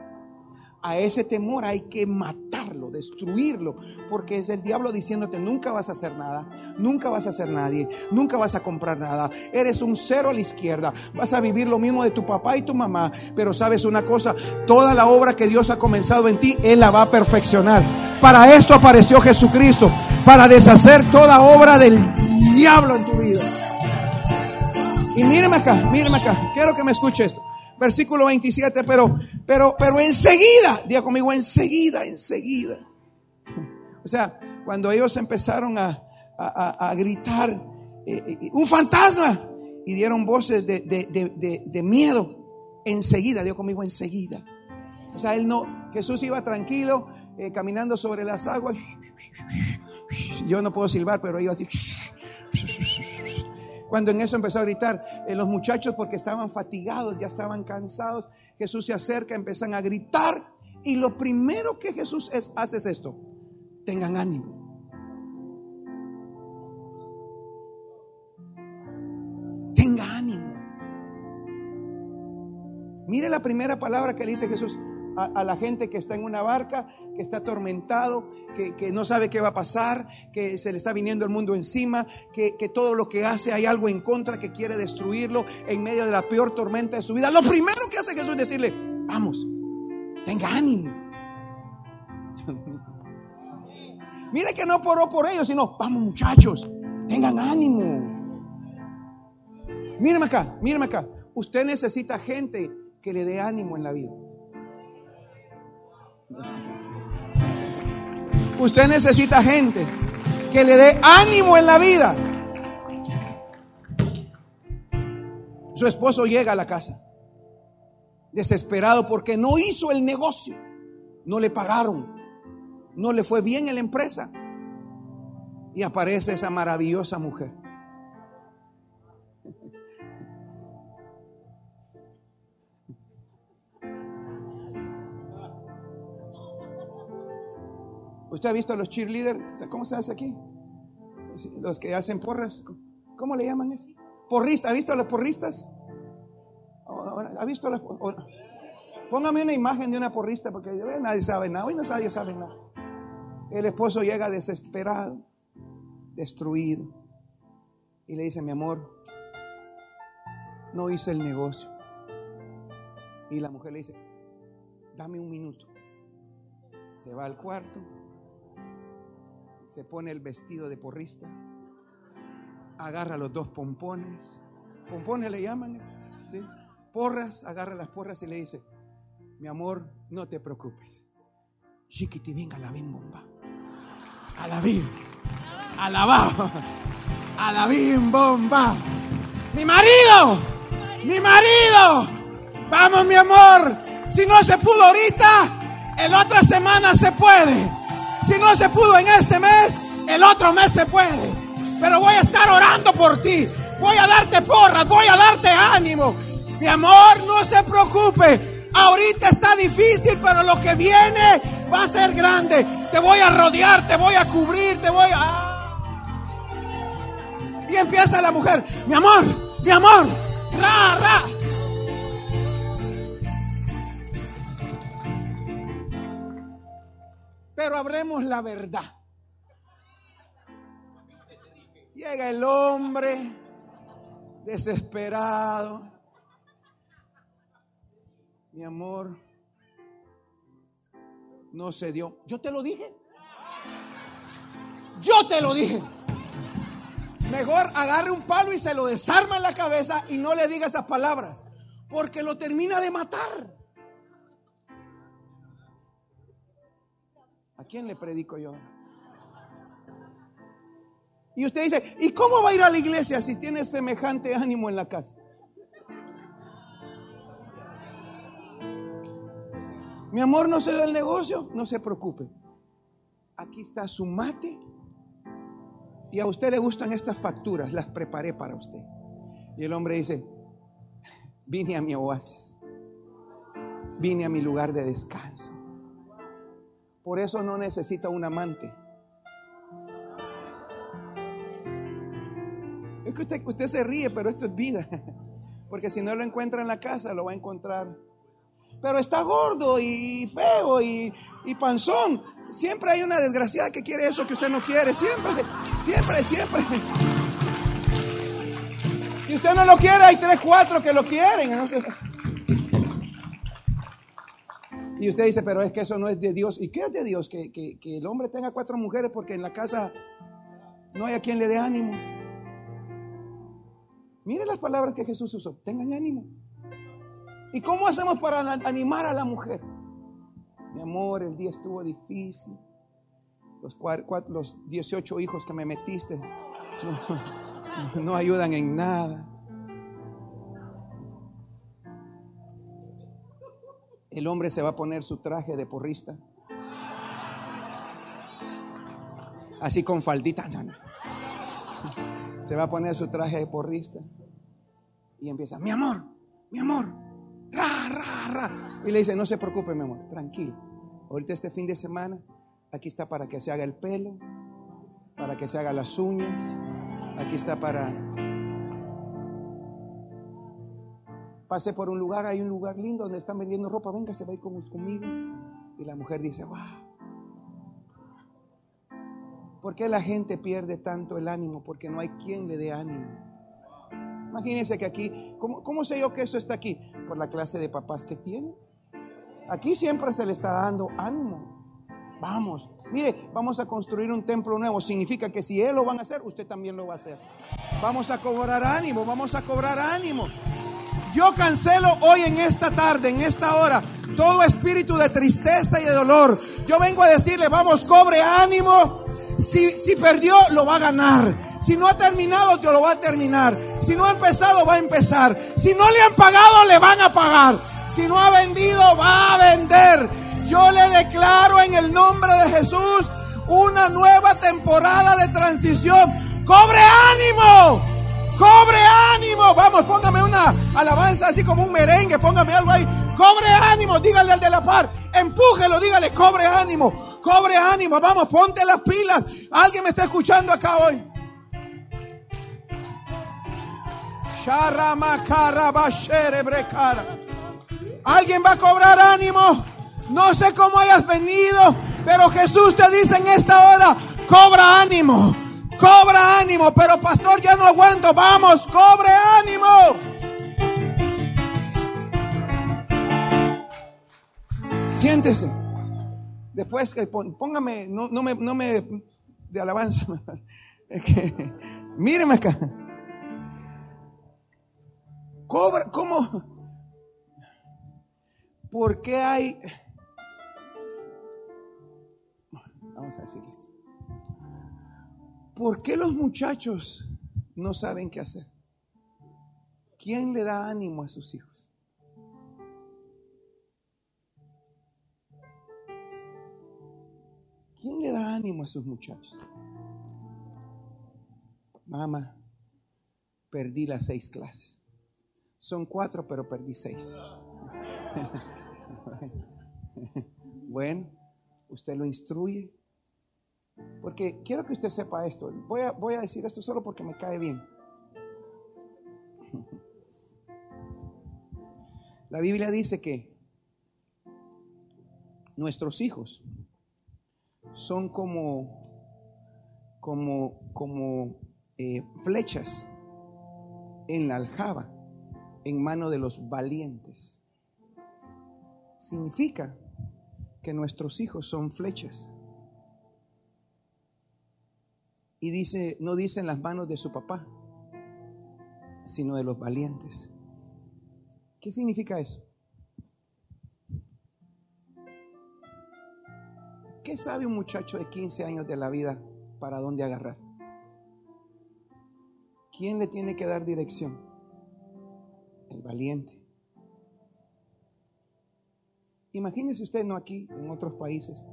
A ese temor hay que matarlo, destruirlo, porque es el diablo diciéndote, nunca vas a hacer nada, nunca vas a ser nadie, nunca vas a comprar nada, eres un cero a la izquierda, vas a vivir lo mismo de tu papá y tu mamá, pero sabes una cosa, toda la obra que Dios ha comenzado en ti, Él la va a perfeccionar. Para esto apareció Jesucristo, para deshacer toda obra del diablo en tu vida. Y míreme acá, míreme acá, quiero que me escuche esto. Versículo 27, pero, pero, pero enseguida, diga conmigo, enseguida, enseguida. O sea, cuando ellos empezaron a, a- a- gritar, eh, eh, un fantasma, y dieron voces de, de- de- de- miedo, enseguida, diga conmigo, enseguida. O sea, él no, Jesús iba tranquilo, eh, caminando sobre las aguas. Yo no puedo silbar, pero iba así. Cuando en eso empezó a gritar, eh, los muchachos porque estaban fatigados, ya estaban cansados, Jesús se acerca, empiezan a gritar y lo primero que Jesús es- hace es esto, tengan ánimo. Tenga ánimo. Mire la primera palabra que le dice Jesús a, la gente que está en una barca, que está atormentado, que, que no sabe qué va a pasar, que se le está viniendo el mundo encima, que, que todo lo que hace hay algo en contra que quiere destruirlo en medio de la peor tormenta de su vida. Lo primero que hace Jesús es decirle, vamos, tenga ánimo. [laughs] Mire que no poró por ellos, sino, vamos muchachos, tengan ánimo. Míreme acá, míreme acá. Usted necesita gente que le dé ánimo en la vida. Usted necesita gente que le dé ánimo en la vida. Su esposo llega a la casa desesperado porque no hizo el negocio, no le pagaron, no le fue bien en la empresa. Y aparece esa maravillosa mujer. ¿Usted ha visto a los cheerleaders? ¿Cómo se hace aquí? Los que hacen porras. ¿Cómo le llaman eso? Porrista. ¿Ha visto a los porristas? ¿Ha visto a las Póngame una imagen de una porrista porque nadie sabe nada. Hoy no nadie sabe nada. El esposo llega desesperado, destruido. Y le dice, mi amor, no hice el negocio. Y la mujer le dice, dame un minuto. Se va al cuarto, se pone el vestido de porrista, agarra los dos pompones, pompones le llaman, ¿sí? porras, agarra las porras y le dice, mi amor, no te preocupes. Chiquiti, venga la bim bomba. A la bim. A la va. A la bim bomba. Mi marido. Mi marido. Vamos, mi amor. Si no se pudo ahorita, el otra semana se puede. Si no se pudo en este mes, el otro mes se puede. Pero voy a estar orando por ti. Voy a darte porras, voy a darte ánimo. Mi amor, no se preocupe. Ahorita está difícil, pero lo que viene va a ser grande. Te voy a rodear, te voy a cubrir, te voy a... Y empieza la mujer, mi amor, mi amor, ra, ra. Pero hablemos la verdad. Llega el hombre desesperado. Mi amor, no se dio. Yo te lo dije. Yo te lo dije. Mejor agarre un palo y se lo desarma en la cabeza y no le diga esas palabras. Porque lo termina de matar. Quién le predico yo? Y usted dice, ¿y cómo va a ir a la iglesia si tiene semejante ánimo en la casa? Mi amor no se da el negocio, no se preocupe. Aquí está su mate. Y a usted le gustan estas facturas, las preparé para usted. Y el hombre dice, vine a mi oasis, vine a mi lugar de descanso. Por eso no necesita un amante. Es que usted, usted se ríe, pero esto es vida. [laughs] Porque si no lo encuentra en la casa, lo va a encontrar pero está gordo y feo y, panzón. Siempre hay una desgraciada que quiere eso que usted no quiere. Siempre, siempre, siempre. [laughs] Si usted no lo quiere, hay tres, cuatro que lo quieren. Y usted dice, pero es que eso no es de Dios. ¿Y qué es de Dios? Que, el hombre tenga cuatro mujeres porque en la casa no hay a quien le dé ánimo. Mire las palabras que Jesús usó. Tengan ánimo. ¿Y cómo hacemos para animar a la mujer? Mi amor, el día estuvo difícil. Los, los 18 hijos que me metiste no, [laughs] ayudan en nada. El hombre se va a poner su traje de porrista. Así con faldita. Se va a poner su traje de porrista. Y empieza, mi amor, mi amor, y le dice, no se preocupe, mi amor, tranquilo. Ahorita este fin de semana, aquí está para que se haga el pelo, para que se haga las uñas, aquí está para... Pase por un lugar, hay un lugar lindo donde están vendiendo ropa, venga, se va a ir con- conmigo. Y la mujer dice, wow. ¿Por qué la gente pierde tanto el ánimo? Porque no hay quien le dé ánimo. Imagínense que aquí, ¿cómo, cómo sé yo que eso está aquí? Por la clase de papás que tiene. Aquí siempre se le está dando ánimo. Vamos, mire, vamos a construir un templo nuevo. Significa que si él lo van a hacer, usted también lo va a hacer. Vamos a cobrar ánimo, vamos a cobrar ánimo. Yo cancelo hoy en esta tarde, en esta hora, todo espíritu de tristeza y de dolor. Yo vengo a decirle, vamos, cobre ánimo. Si, si perdió, lo va a ganar. Si no ha terminado, Dios lo va a terminar. Si no ha empezado, va a empezar. Si no le han pagado, le van a pagar. Si no ha vendido, va a vender. Yo le declaro en el nombre de Jesús una nueva temporada de transición. ¡Cobre ánimo! ¡Cobre ánimo! Vamos, póngame una alabanza así como un merengue, póngame algo ahí. ¡Cobre ánimo! Dígale al de la par, empújelo, dígale, cobre ánimo, cobre ánimo, vamos, ponte las pilas. Alguien me está escuchando acá hoy. Alguien va a cobrar ánimo. No sé cómo hayas venido, pero Jesús te dice en esta hora, cobra ánimo, cobra ánimo, pero pastor ya no aguanto, vamos, cobre ánimo. Siéntese. Después que póngame, no, no me, no me de alabanza. [laughs] Es que, míreme acá. Cobra, ¿cómo? ¿Por qué hay... Vamos a decir esto. ¿Por qué los muchachos no saben qué hacer? ¿Quién le da ánimo a sus hijos? ¿Quién le da ánimo a sus muchachos? Mamá, perdí las seis clases. Son cuatro, pero perdí seis. [laughs] Bueno, usted lo instruye. Porque quiero que usted sepa esto. Voy a, voy a decir esto solo porque me cae bien. [laughs] La Biblia dice que nuestros hijos son como, como, como eh, flechas en la aljaba en mano de los valientes. Significa que nuestros hijos son flechas. Y dice, no dice en las manos de su papá, sino de los valientes. ¿Qué significa eso? ¿Qué sabe un muchacho de 15 años de la vida para dónde agarrar? ¿Quién le tiene que dar dirección? El valiente. Imagínese usted, no aquí, en otros países,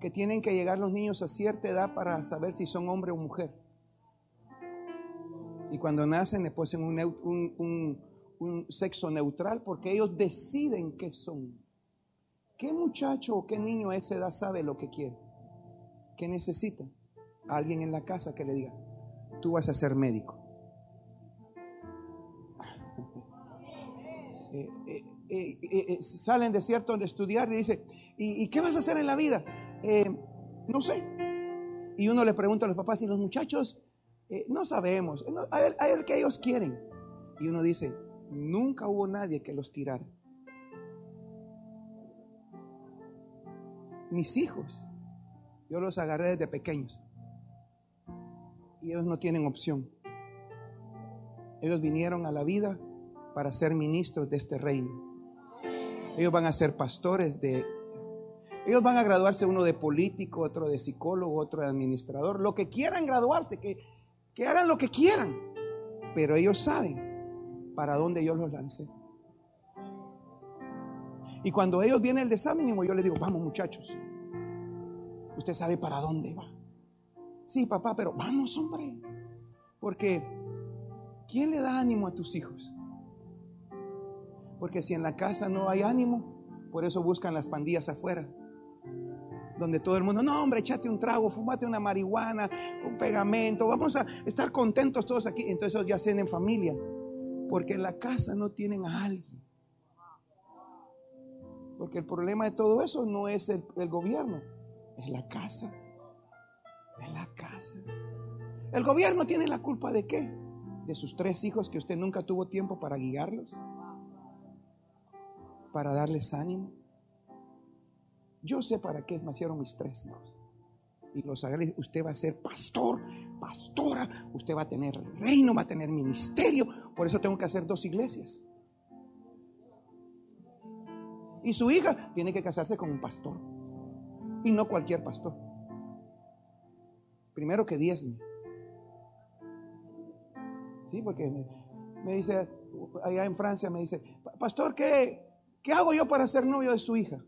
que tienen que llegar los niños a cierta edad para saber si son hombre o mujer. Y cuando nacen le ponen un, neu- un- sexo neutral porque ellos deciden qué son. ¿Qué muchacho o qué niño a esa edad sabe lo que quiere? ¿Qué necesita? Alguien en la casa que le diga, tú vas a ser médico. [laughs] Eh, eh, eh, salen de cierto de estudiar y dice, ¿y, y qué vas a hacer en la vida? Eh, no sé. Y uno le pregunta a los papás y los muchachos, eh, no sabemos, a, ver, a ver qué ellos quieren. Y uno dice, nunca hubo nadie que los tirara. Mis hijos, yo los agarré desde pequeños. Y ellos no tienen opción. Ellos vinieron a la vida para ser ministros de este reino. Ellos van a ser pastores de... Ellos van a graduarse uno de político, otro de psicólogo, otro de administrador, lo que quieran graduarse, que, que hagan lo que quieran. Pero ellos saben para dónde yo los lancé. Y cuando ellos vienen el desánimo, yo les digo, vamos muchachos, usted sabe para dónde va. Sí, papá, pero vamos, hombre. Porque, ¿quién le da ánimo a tus hijos? Porque si en la casa no hay ánimo, por eso buscan las pandillas afuera. Donde todo el mundo, no hombre, échate un trago, fumate una marihuana, un pegamento, vamos a estar contentos todos aquí. Entonces ya hacen en familia. Porque en la casa no tienen a alguien. Porque el problema de todo eso no es el, el gobierno, es la casa. Es la casa. ¿El gobierno tiene la culpa de qué? De sus tres hijos que usted nunca tuvo tiempo para guiarlos, para darles ánimo. Yo sé para qué nacieron mis tres hijos. Y los agarré, usted va a ser pastor, pastora, usted va a tener reino, va a tener ministerio. Por eso tengo que hacer dos iglesias. Y su hija tiene que casarse con un pastor. Y no cualquier pastor. Primero que diezme. Sí, porque me, me dice, allá en Francia me dice, pastor, ¿qué, ¿qué hago yo para ser novio de su hija?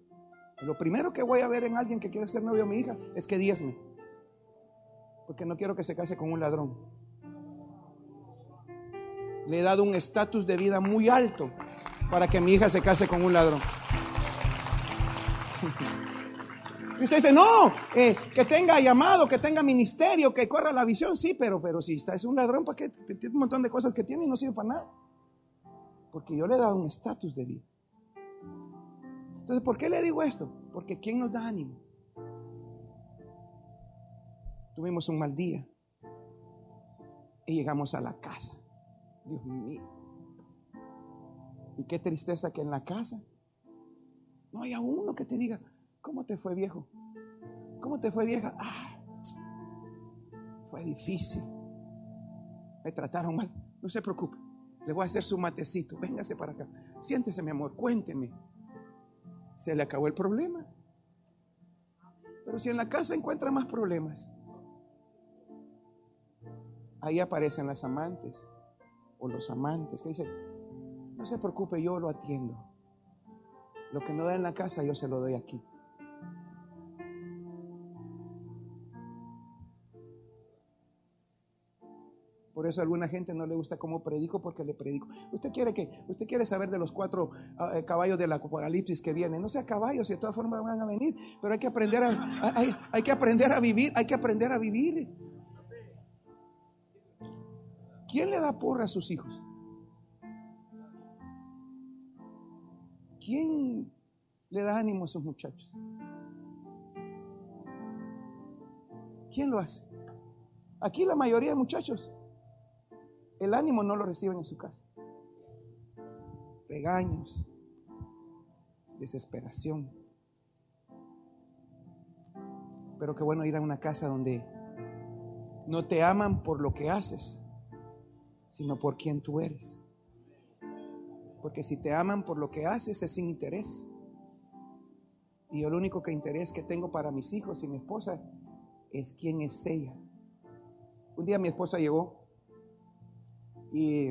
Lo primero que voy a ver en alguien que quiere ser novio de mi hija es que diezme. Porque no quiero que se case con un ladrón. Le he dado un estatus de vida muy alto para que mi hija se case con un ladrón. [laughs] Y usted dice, no, eh, que tenga llamado, que tenga ministerio, que corra la visión, sí, pero, pero si está, es un ladrón, ¿para qué? Tiene un montón de cosas que tiene y no sirve para nada. Porque yo le he dado un estatus de vida. Entonces, ¿por qué le digo esto? Porque ¿quién nos da ánimo? Tuvimos un mal día y llegamos a la casa. Dios mío. Y qué tristeza que en la casa no haya uno que te diga, ¿cómo te fue viejo? ¿Cómo te fue vieja? Ah, fue difícil. Me trataron mal. No se preocupe. Le voy a hacer su matecito. Véngase para acá. Siéntese, mi amor. Cuénteme. Se le acabó el problema. Pero si en la casa encuentra más problemas, ahí aparecen las amantes o los amantes que dicen, no se preocupe, yo lo atiendo. Lo que no da en la casa, yo se lo doy aquí. Por eso a alguna gente no le gusta cómo predico porque le predico. Usted quiere que, usted quiere saber de los cuatro ah, eh, caballos del apocalipsis que vienen. No sea caballos, de todas formas van a venir, pero hay que aprender a, hay que aprender a vivir, hay que aprender a vivir. ¿Quién le da porra a sus hijos? ¿Quién le da ánimo a esos muchachos? ¿Quién lo hace? Aquí la mayoría de muchachos, el ánimo no lo reciben en su casa. Regaños, desesperación. Pero qué bueno ir a una casa donde no te aman por lo que haces, sino por quien tú eres. Porque si te aman por lo que haces es sin interés. Y yo el único que interés que tengo para mis hijos y mi esposa es quién es ella. Un día mi esposa llegó y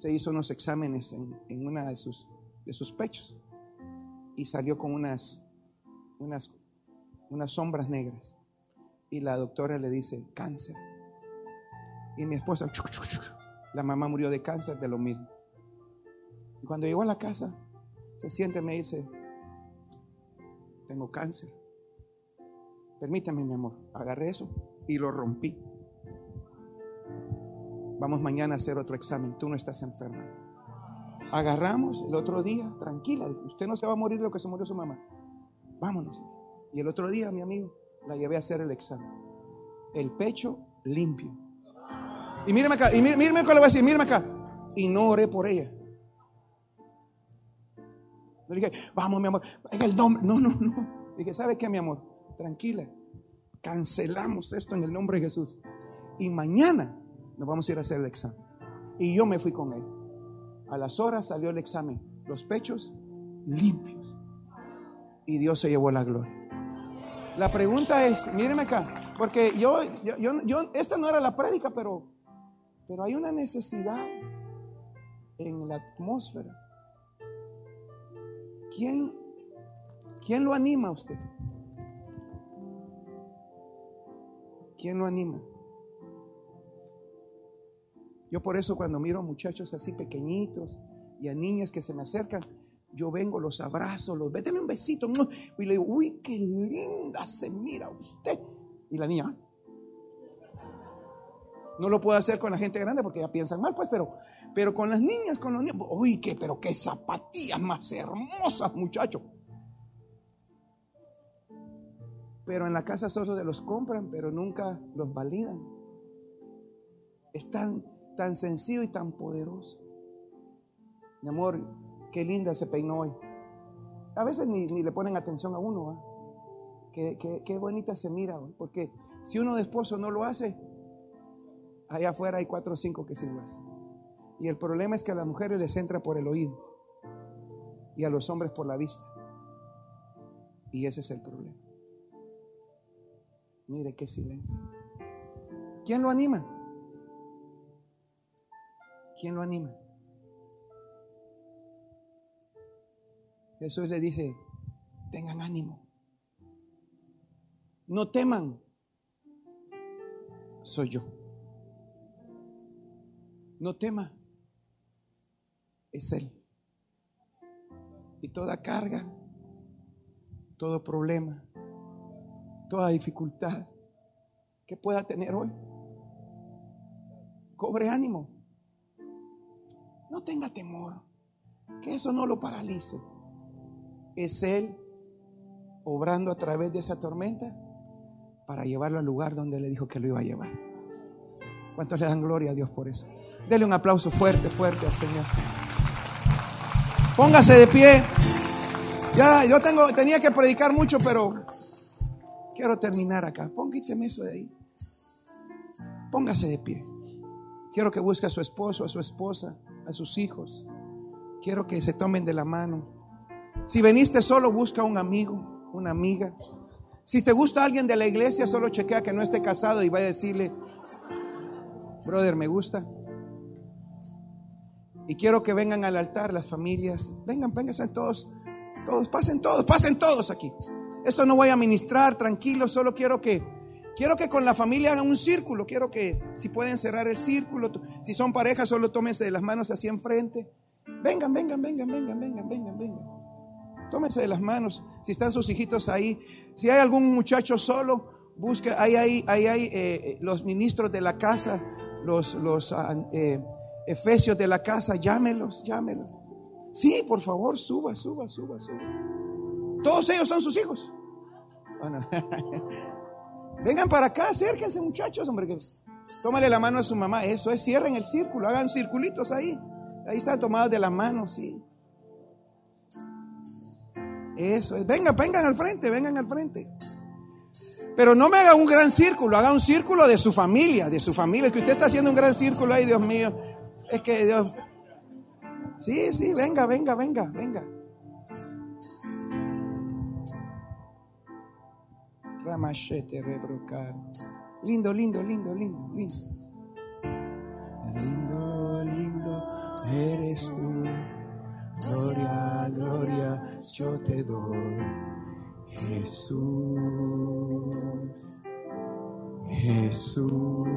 se hizo unos exámenes en, en una de sus, de sus pechos y salió con unas, unas, unas sombras negras. Y la doctora le dice, cáncer. Y mi esposa, la mamá murió de cáncer de lo mismo. Y cuando llegó a la casa, se siente y me dice, tengo cáncer. Permítame, mi amor. Agarré eso y lo rompí. Vamos mañana a hacer otro examen. Tú no estás enferma. Agarramos el otro día, tranquila. Usted no se va a morir de lo que se murió su mamá. Vámonos. Y el otro día, mi amigo, la llevé a hacer el examen. El pecho limpio. Y míreme acá, y míreme, acá, le voy a decir, míreme acá. Y no oré por ella. Le dije, vamos, mi amor, en el nombre. No, no, no. dije, ¿sabe qué, mi amor? Tranquila. Cancelamos esto en el nombre de Jesús. Y mañana nos vamos a ir a hacer el examen. Y yo me fui con él. A las horas salió el examen. Los pechos limpios. Y Dios se llevó la gloria. La pregunta es, míreme acá, porque yo, yo, yo, yo, esta no era la prédica, pero, pero hay una necesidad en la atmósfera. ¿Quién, quién lo anima a usted? ¿Quién lo anima? Yo por eso cuando miro a muchachos así pequeñitos y a niñas que se me acercan, yo vengo, los abrazo, los vete un besito y le digo, uy, qué linda se mira usted. Y la niña, No lo puedo hacer con la gente grande porque ya piensan mal, pues, pero, pero con las niñas, con los niños. Uy, qué, pero qué zapatillas más hermosas, muchachos. Pero en la casa solo se los compran, pero nunca los validan. Es tan, sencillo y tan poderoso. Mi amor, qué linda se peinó hoy. A veces ni, le ponen atención a uno. Qué, qué, bonita se mira hoy. Porque si uno de esposo no lo hace, allá afuera hay cuatro o cinco que sí lo hacen. Y el problema es que a las mujeres les entra por el oído y a los hombres por la vista. Y ese es el problema. Mire qué silencio. ¿Quién lo anima? ¿Quién lo anima? Jesús le dice, tengan ánimo. No teman. Soy yo. No tema. Es Él. Y toda carga, todo problema, toda dificultad que pueda tener hoy, cobre ánimo. No tenga temor. Que eso no lo paralice. Es Él obrando a través de esa tormenta para llevarlo al lugar donde le dijo que lo iba a llevar. ¿Cuántos le dan gloria a Dios por eso? Dele un aplauso fuerte, fuerte al Señor. Póngase de pie. Ya, yo tengo, tenía que predicar mucho, pero quiero terminar acá. Póngase eso de ahí. Póngase de pie. Quiero que busque a su esposo, a su esposa, a sus hijos. Quiero que se tomen de la mano. Si veniste solo, busca un amigo, una amiga. Si te gusta alguien de la iglesia, solo chequea que no esté casado y vaya a decirle, brother, me gusta. Y quiero que vengan al altar las familias. Vengan, vénganse todos, todos, pasen todos, pasen todos aquí. Esto no voy a ministrar, tranquilo, solo quiero que quiero que con la familia hagan un círculo, quiero que si pueden cerrar el círculo, si son parejas, solo tómense de las manos así enfrente. Vengan, vengan, vengan, vengan, vengan, vengan, vengan. Tómense de las manos, si están sus hijitos ahí, si hay algún muchacho solo, busque, ahí hay, ahí hay eh, eh, los ministros de la casa, los, los ah, eh, efesios de la casa, llámelos, llámelos. Sí, por favor, suba, suba, suba, suba. Todos ellos son sus hijos. [laughs] Vengan para acá, acérquense muchachos, hombre. Tómale la mano a su mamá. Eso es, cierren el círculo, hagan circulitos ahí. Ahí están tomados de la mano, sí. Eso es. Vengan, vengan al frente, vengan al frente. Pero no me haga un gran círculo, haga un círculo de su familia, de su familia. Es que usted está haciendo un gran círculo ahí, Dios mío. Es que Dios. Sí, sí, venga, venga, venga, venga. Ramachete rebrocar. Lindo, lindo, lindo, lindo, lindo. Lindo, lindo eres tú. Gloria, gloria, yo te doy. Jesús. Jesús.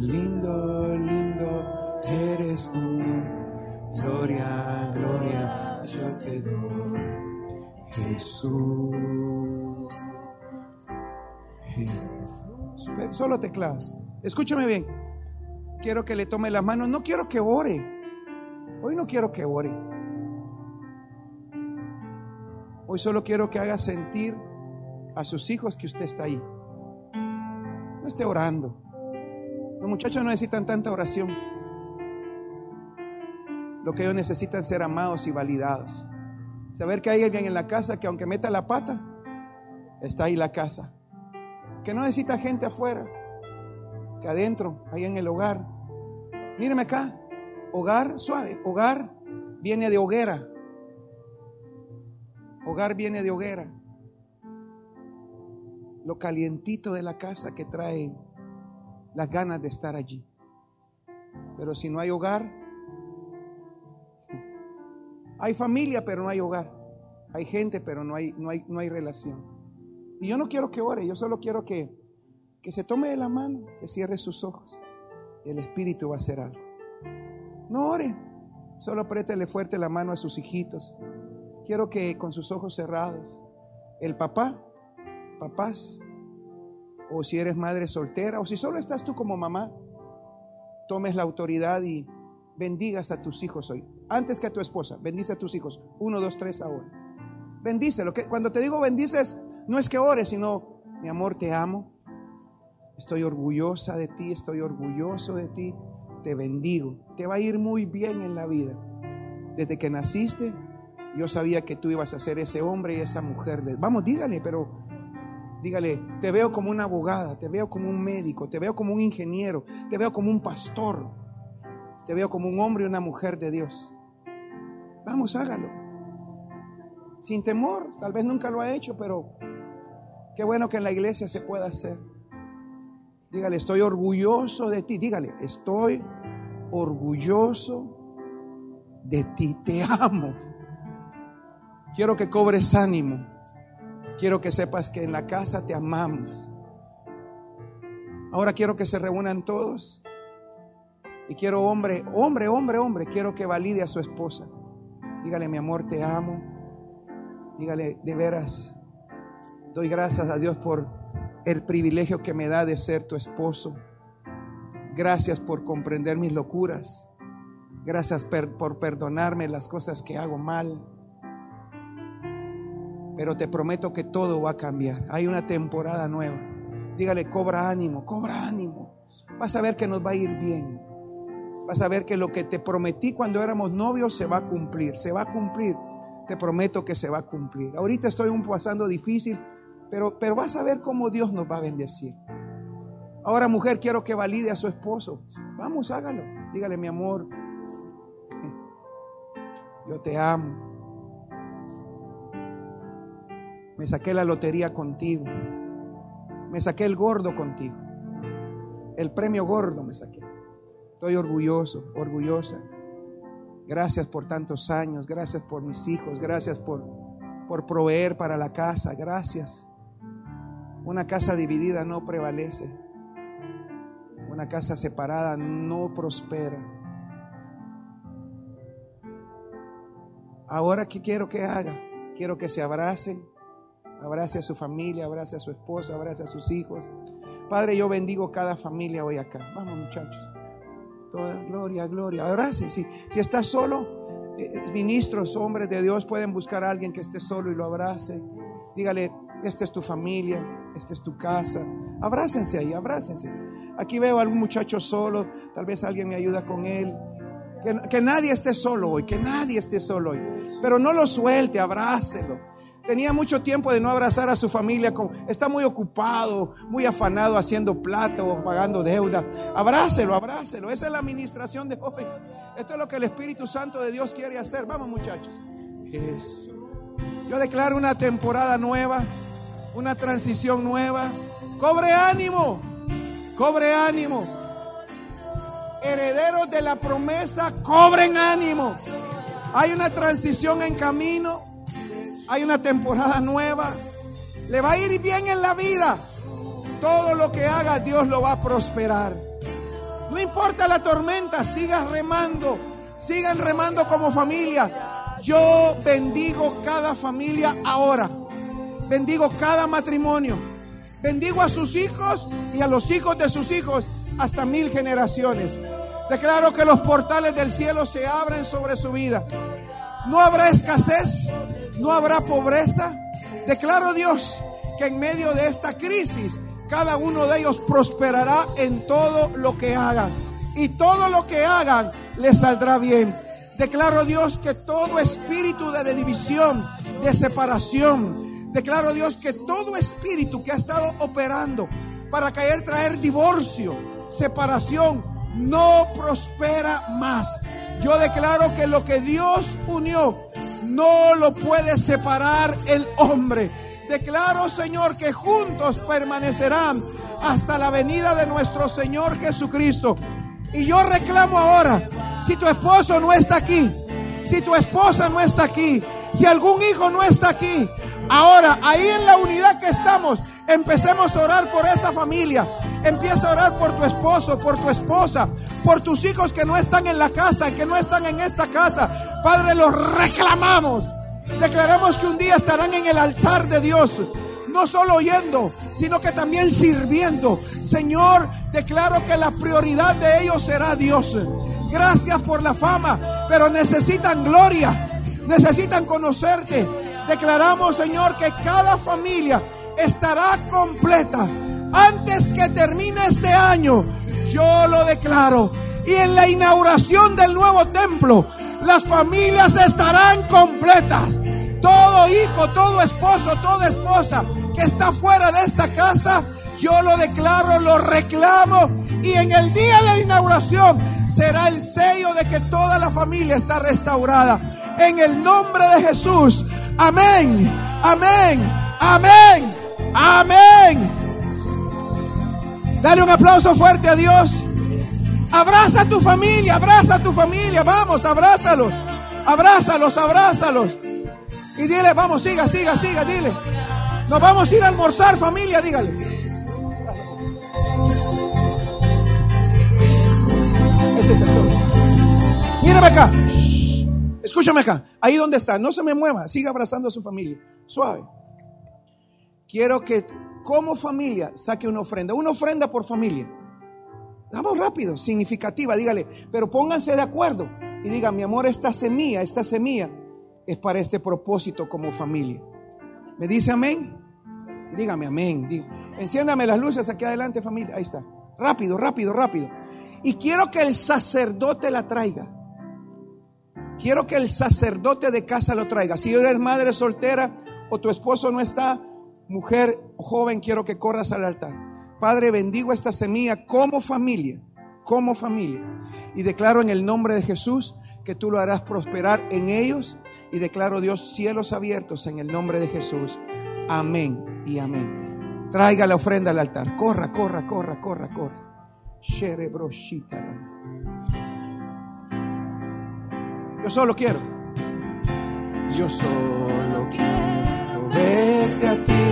Lindo, lindo eres tú. Gloria, gloria, yo te doy. Jesús. Jesús. Solo teclado. Escúchame bien. Quiero que le tome la mano. No quiero que ore. Hoy no quiero que ore. Hoy solo quiero que haga sentir a sus hijos que usted está ahí. No esté orando. Los muchachos no necesitan tanta oración. Lo que ellos necesitan es ser amados y validados. Saber que hay alguien en la casa que aunque meta la pata, está ahí la casa. Que no necesita gente afuera, que adentro, ahí en el hogar. Míreme acá, hogar suave, hogar viene de hoguera. Hogar viene de hoguera. Lo calientito de la casa que trae las ganas de estar allí. Pero si no hay hogar, hay familia, pero no hay hogar. Hay gente, pero no hay, no hay, no hay relación. Y yo no quiero que ore, yo solo quiero que, que se tome de la mano, que cierre sus ojos. El Espíritu va a hacer algo. No ore, solo apriétele fuerte la mano a sus hijitos. Quiero que con sus ojos cerrados, el papá, papás, o si eres madre soltera, o si solo estás tú como mamá, tomes la autoridad y bendigas a tus hijos hoy. Antes que a tu esposa, bendice a tus hijos. Uno, dos, tres ahora. Bendícelo. Que cuando te digo bendices, no es que ores, sino, mi amor, te amo. Estoy orgullosa de ti, estoy orgulloso de ti. Te bendigo. Te va a ir muy bien en la vida. Desde que naciste, yo sabía que tú ibas a ser ese hombre y esa mujer. Vamos, dígale, pero dígale, te veo como una abogada, te veo como un médico, te veo como un ingeniero, te veo como un pastor, te veo como un hombre y una mujer de Dios. Vamos, hágalo. Sin temor, tal vez nunca lo ha hecho, pero qué bueno que en la iglesia se pueda hacer. Dígale, estoy orgulloso de ti. Dígale, estoy orgulloso de ti. Te amo. Quiero que cobres ánimo. Quiero que sepas que en la casa te amamos. Ahora quiero que se reúnan todos. Y quiero hombre, hombre, hombre, hombre, quiero que valide a su esposa. Dígale, mi amor, te amo. Dígale, de veras, doy gracias a Dios por el privilegio que me da de ser tu esposo. Gracias por comprender mis locuras. Gracias por perdonarme las cosas que hago mal. Pero te prometo que todo va a cambiar. Hay una temporada nueva. Dígale, cobra ánimo, cobra ánimo. Vas a ver que nos va a ir bien. Vas a ver que lo que te prometí cuando éramos novios se va a cumplir, se va a cumplir. Te prometo que se va a cumplir. Ahorita estoy un pasando difícil, pero, pero vas a ver cómo Dios nos va a bendecir. Ahora, mujer, quiero que valide a su esposo. Vamos, hágalo. Dígale, mi amor, yo te amo. Me saqué la lotería contigo. Me saqué el gordo contigo. El premio gordo me saqué. Estoy orgulloso, orgullosa. Gracias por tantos años, gracias por mis hijos, gracias por, por proveer para la casa, gracias. Una casa dividida no prevalece. Una casa separada no prospera. Ahora, ¿qué quiero que haga? Quiero que se abracen, abrace a su familia, abrace a su esposa, abrace a sus hijos. Padre, yo bendigo cada familia hoy acá. Vamos, muchachos. Toda gloria, gloria. Ahora sí, Si estás solo, eh, eh, ministros, hombres de Dios pueden buscar a alguien que esté solo y lo abrace. Dígale, esta es tu familia, esta es tu casa. Abrácense ahí, abrácense. Aquí veo a algún muchacho solo, tal vez alguien me ayuda con él. Que, que nadie esté solo hoy, que nadie esté solo hoy. Pero no lo suelte, abrácelo. Tenía mucho tiempo de no abrazar a su familia. Está muy ocupado, muy afanado haciendo plata o pagando deuda. Abrácelo, abrácelo. Esa es la administración de hoy. Esto es lo que el Espíritu Santo de Dios quiere hacer. Vamos muchachos. Yo declaro una temporada nueva, una transición nueva. Cobre ánimo, cobre ánimo. Herederos de la promesa, cobren ánimo. Hay una transición en camino. Hay una temporada nueva. Le va a ir bien en la vida. Todo lo que haga, Dios lo va a prosperar. No importa la tormenta, sigas remando. Sigan remando como familia. Yo bendigo cada familia ahora. Bendigo cada matrimonio. Bendigo a sus hijos y a los hijos de sus hijos hasta mil generaciones. Declaro que los portales del cielo se abren sobre su vida. No habrá escasez, no habrá pobreza. Declaro Dios que en medio de esta crisis cada uno de ellos prosperará en todo lo que hagan. Y todo lo que hagan les saldrá bien. Declaro Dios que todo espíritu de división, de separación, declaro Dios que todo espíritu que ha estado operando para caer, traer divorcio, separación, no prospera más. Yo declaro que lo que Dios unió, no lo puede separar el hombre. Declaro, Señor, que juntos permanecerán hasta la venida de nuestro Señor Jesucristo. Y yo reclamo ahora, si tu esposo no está aquí, si tu esposa no está aquí, si algún hijo no está aquí, ahora ahí en la unidad que estamos, empecemos a orar por esa familia. Empieza a orar por tu esposo, por tu esposa, por tus hijos que no están en la casa, que no están en esta casa. Padre, los reclamamos. Declaramos que un día estarán en el altar de Dios. no solo oyendo, sino que también sirviendo. Señor, declaro que la prioridad de ellos será Dios. Gracias por la fama, pero necesitan gloria, necesitan conocerte. Declaramos, Señor, que cada familia estará completa antes que termine este año. Yo lo declaro. Y en la inauguración del nuevo templo, las familias estarán completas. Todo hijo, todo esposo, toda esposa que está fuera de esta casa, yo lo declaro, lo reclamo. Y en el día de la inauguración será el sello de que toda la familia está restaurada. En el nombre de Jesús. Amén. Amén. Amén. Amén. Dale un aplauso fuerte a Dios. Abraza a tu familia, abraza a tu familia. Vamos, abrázalos. Abrázalos, abrázalos. Y dile, vamos, siga, siga, siga, dile. Nos vamos a ir a almorzar, familia, dígale. Este es el. Mírame acá. Escúchame acá. Ahí donde está. No se me mueva. Siga abrazando a su familia. Suave. Quiero que como familia saque una ofrenda. Una ofrenda por familia. Vamos rápido, significativa, dígale. Pero pónganse de acuerdo. Y diga, mi amor, esta semilla, esta semilla es para este propósito como familia. ¿Me dice amén? Dígame amén. Enciéndame las luces aquí adelante, familia. Ahí está. Rápido, rápido, rápido. Y quiero que el sacerdote la traiga. Quiero que el sacerdote de casa lo traiga. Si eres madre soltera o tu esposo no está, mujer joven, quiero que corras al altar. Padre, bendigo esta semilla como familia, como familia. Y declaro en el nombre de Jesús que tú lo harás prosperar en ellos. Y declaro Dios cielos abiertos en el nombre de Jesús. Amén y amén. Traiga la ofrenda al altar. Corra, corra, corra, corra, corra. Yo solo quiero. Yo solo quiero verte a ti.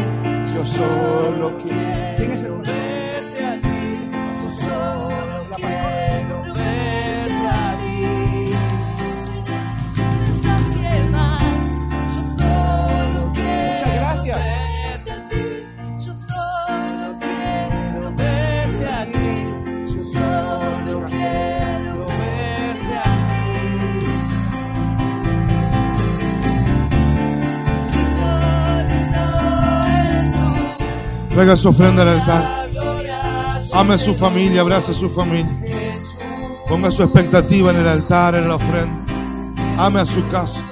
Yo solo quiero. ¿Quién es el? Verte a ti. Yo solo quiero Traiga su ofrenda al altar. Ame a su familia, abrace a su familia. Ponga su expectativa en el altar, en la ofrenda. Ame a su casa.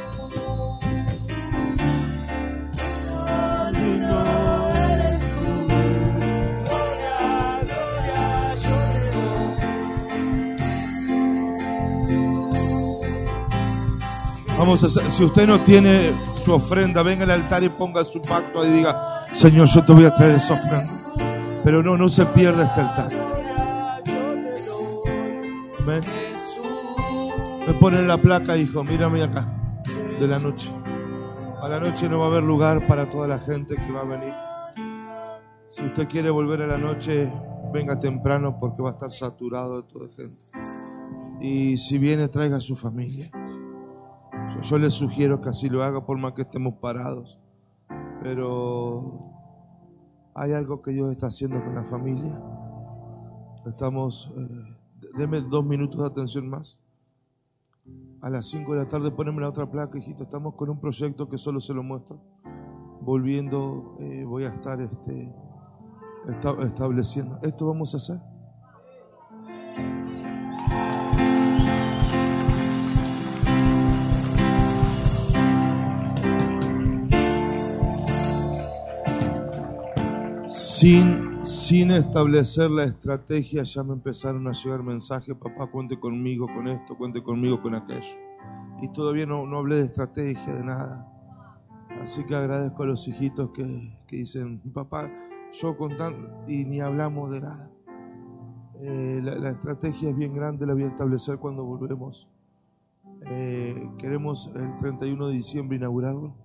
Vamos a hacer, si usted no tiene su ofrenda, venga al altar y ponga su pacto y diga, Señor, yo te voy a traer esa ofrenda. Pero no, no se pierda este altar. Amén. Me ponen la placa, hijo, mírame acá, de la noche. A la noche no va a haber lugar para toda la gente que va a venir. Si usted quiere volver a la noche, venga temprano porque va a estar saturado de toda gente. Y si viene, traiga a su familia. Yo, yo le sugiero que así lo haga por más que estemos parados. Pero hay algo que Dios está haciendo con la familia. Estamos, eh, deme dos minutos de atención más. A las 5 de la tarde poneme la otra placa, hijito. Estamos con un proyecto que solo se lo muestro. Volviendo, eh, voy a estar este, esta- estableciendo. Esto vamos a hacer. Sin, sin establecer la estrategia ya me empezaron a llegar mensajes, papá, cuente conmigo con esto, cuente conmigo con aquello. Y todavía no, no hablé de estrategia, de nada. Así que agradezco a los hijitos que, que dicen, papá, yo contando, y ni hablamos de nada. Eh, la, la estrategia es bien grande, la voy a establecer cuando volvemos. Eh, queremos el 31 de diciembre inaugurarlo.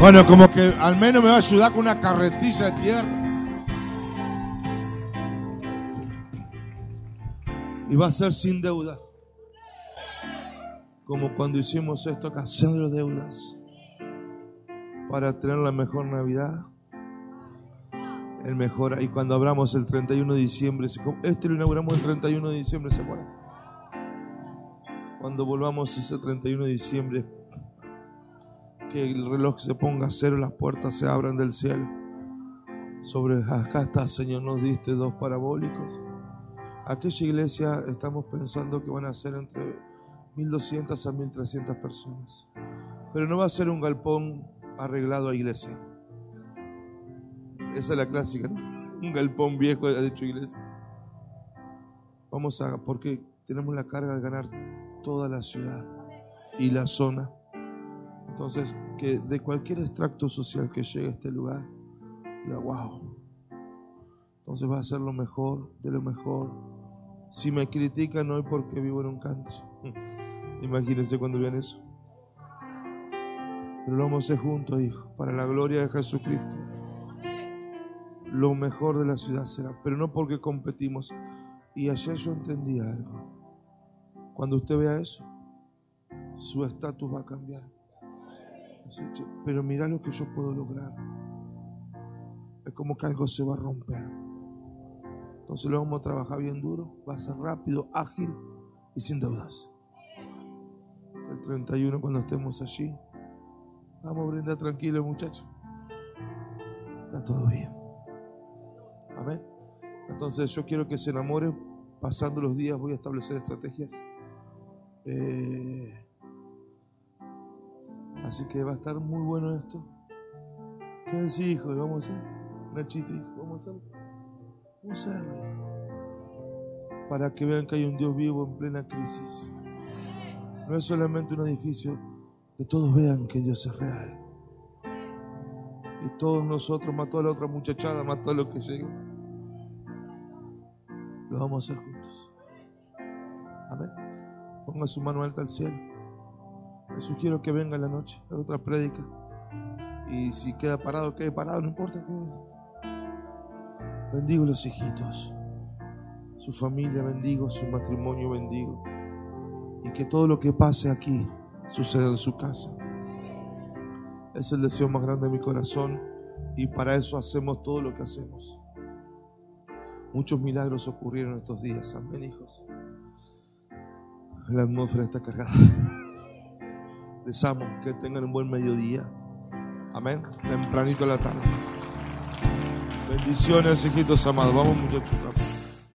Bueno, como que al menos me va a ayudar con una carretilla de tierra. Y va a ser sin deuda. como cuando hicimos esto, cancelando deudas para tener la mejor Navidad. El mejor, y cuando abramos el 31 de diciembre, este lo inauguramos el 31 de diciembre, ¿se acuerdan? Cuando volvamos ese 31 de diciembre, que el reloj se ponga a cero, las puertas se abran del cielo. Sobre acá está, Señor, nos diste dos parabólicos. Aquella iglesia estamos pensando que van a ser entre 1200 a 1300 personas. Pero no va a ser un galpón arreglado a iglesia. Esa es la clásica, ¿no? Un galpón viejo de hecho iglesia. Vamos a, porque tenemos la carga de ganar toda la ciudad y la zona. Entonces, que de cualquier extracto social que llegue a este lugar, diga, wow. Entonces va a ser lo mejor, de lo mejor. Si me critican hoy porque vivo en un country, [laughs] imagínense cuando vean eso. Pero lo vamos a hacer juntos, hijo, para la gloria de Jesucristo. Lo mejor de la ciudad será, pero no porque competimos. Y ayer yo entendí algo. Cuando usted vea eso, su estatus va a cambiar. Pero mira lo que yo puedo lograr. Es como que algo se va a romper. Entonces lo vamos a trabajar bien duro. Va a ser rápido, ágil y sin deudas. El 31 cuando estemos allí. Vamos a brindar tranquilos muchachos. Está todo bien. Amén. Entonces yo quiero que se enamore. Pasando los días voy a establecer estrategias. Eh, Así que va a estar muy bueno esto. ¿Qué decís, hijo? Vamos a hacer. Nachito, hijo, vamos a. Vamos a hacerlo. Para que vean que hay un Dios vivo en plena crisis. No es solamente un edificio, que todos vean que Dios es real. Y todos nosotros, más toda la otra muchachada, más todo lo que llegue, lo vamos a hacer juntos. Amén. Ponga su mano alta al cielo. Le sugiero que venga en la noche a otra prédica. Y si queda parado, quede parado, no importa qué Bendigo los hijitos, su familia bendigo, su matrimonio bendigo. Y que todo lo que pase aquí suceda en su casa. Es el deseo más grande de mi corazón y para eso hacemos todo lo que hacemos. Muchos milagros ocurrieron estos días. Amén, hijos. La atmósfera está cargada. [laughs] Que tengan un buen mediodía. Amén. Tempranito a la tarde. Bendiciones, hijitos amados. Vamos muchachos.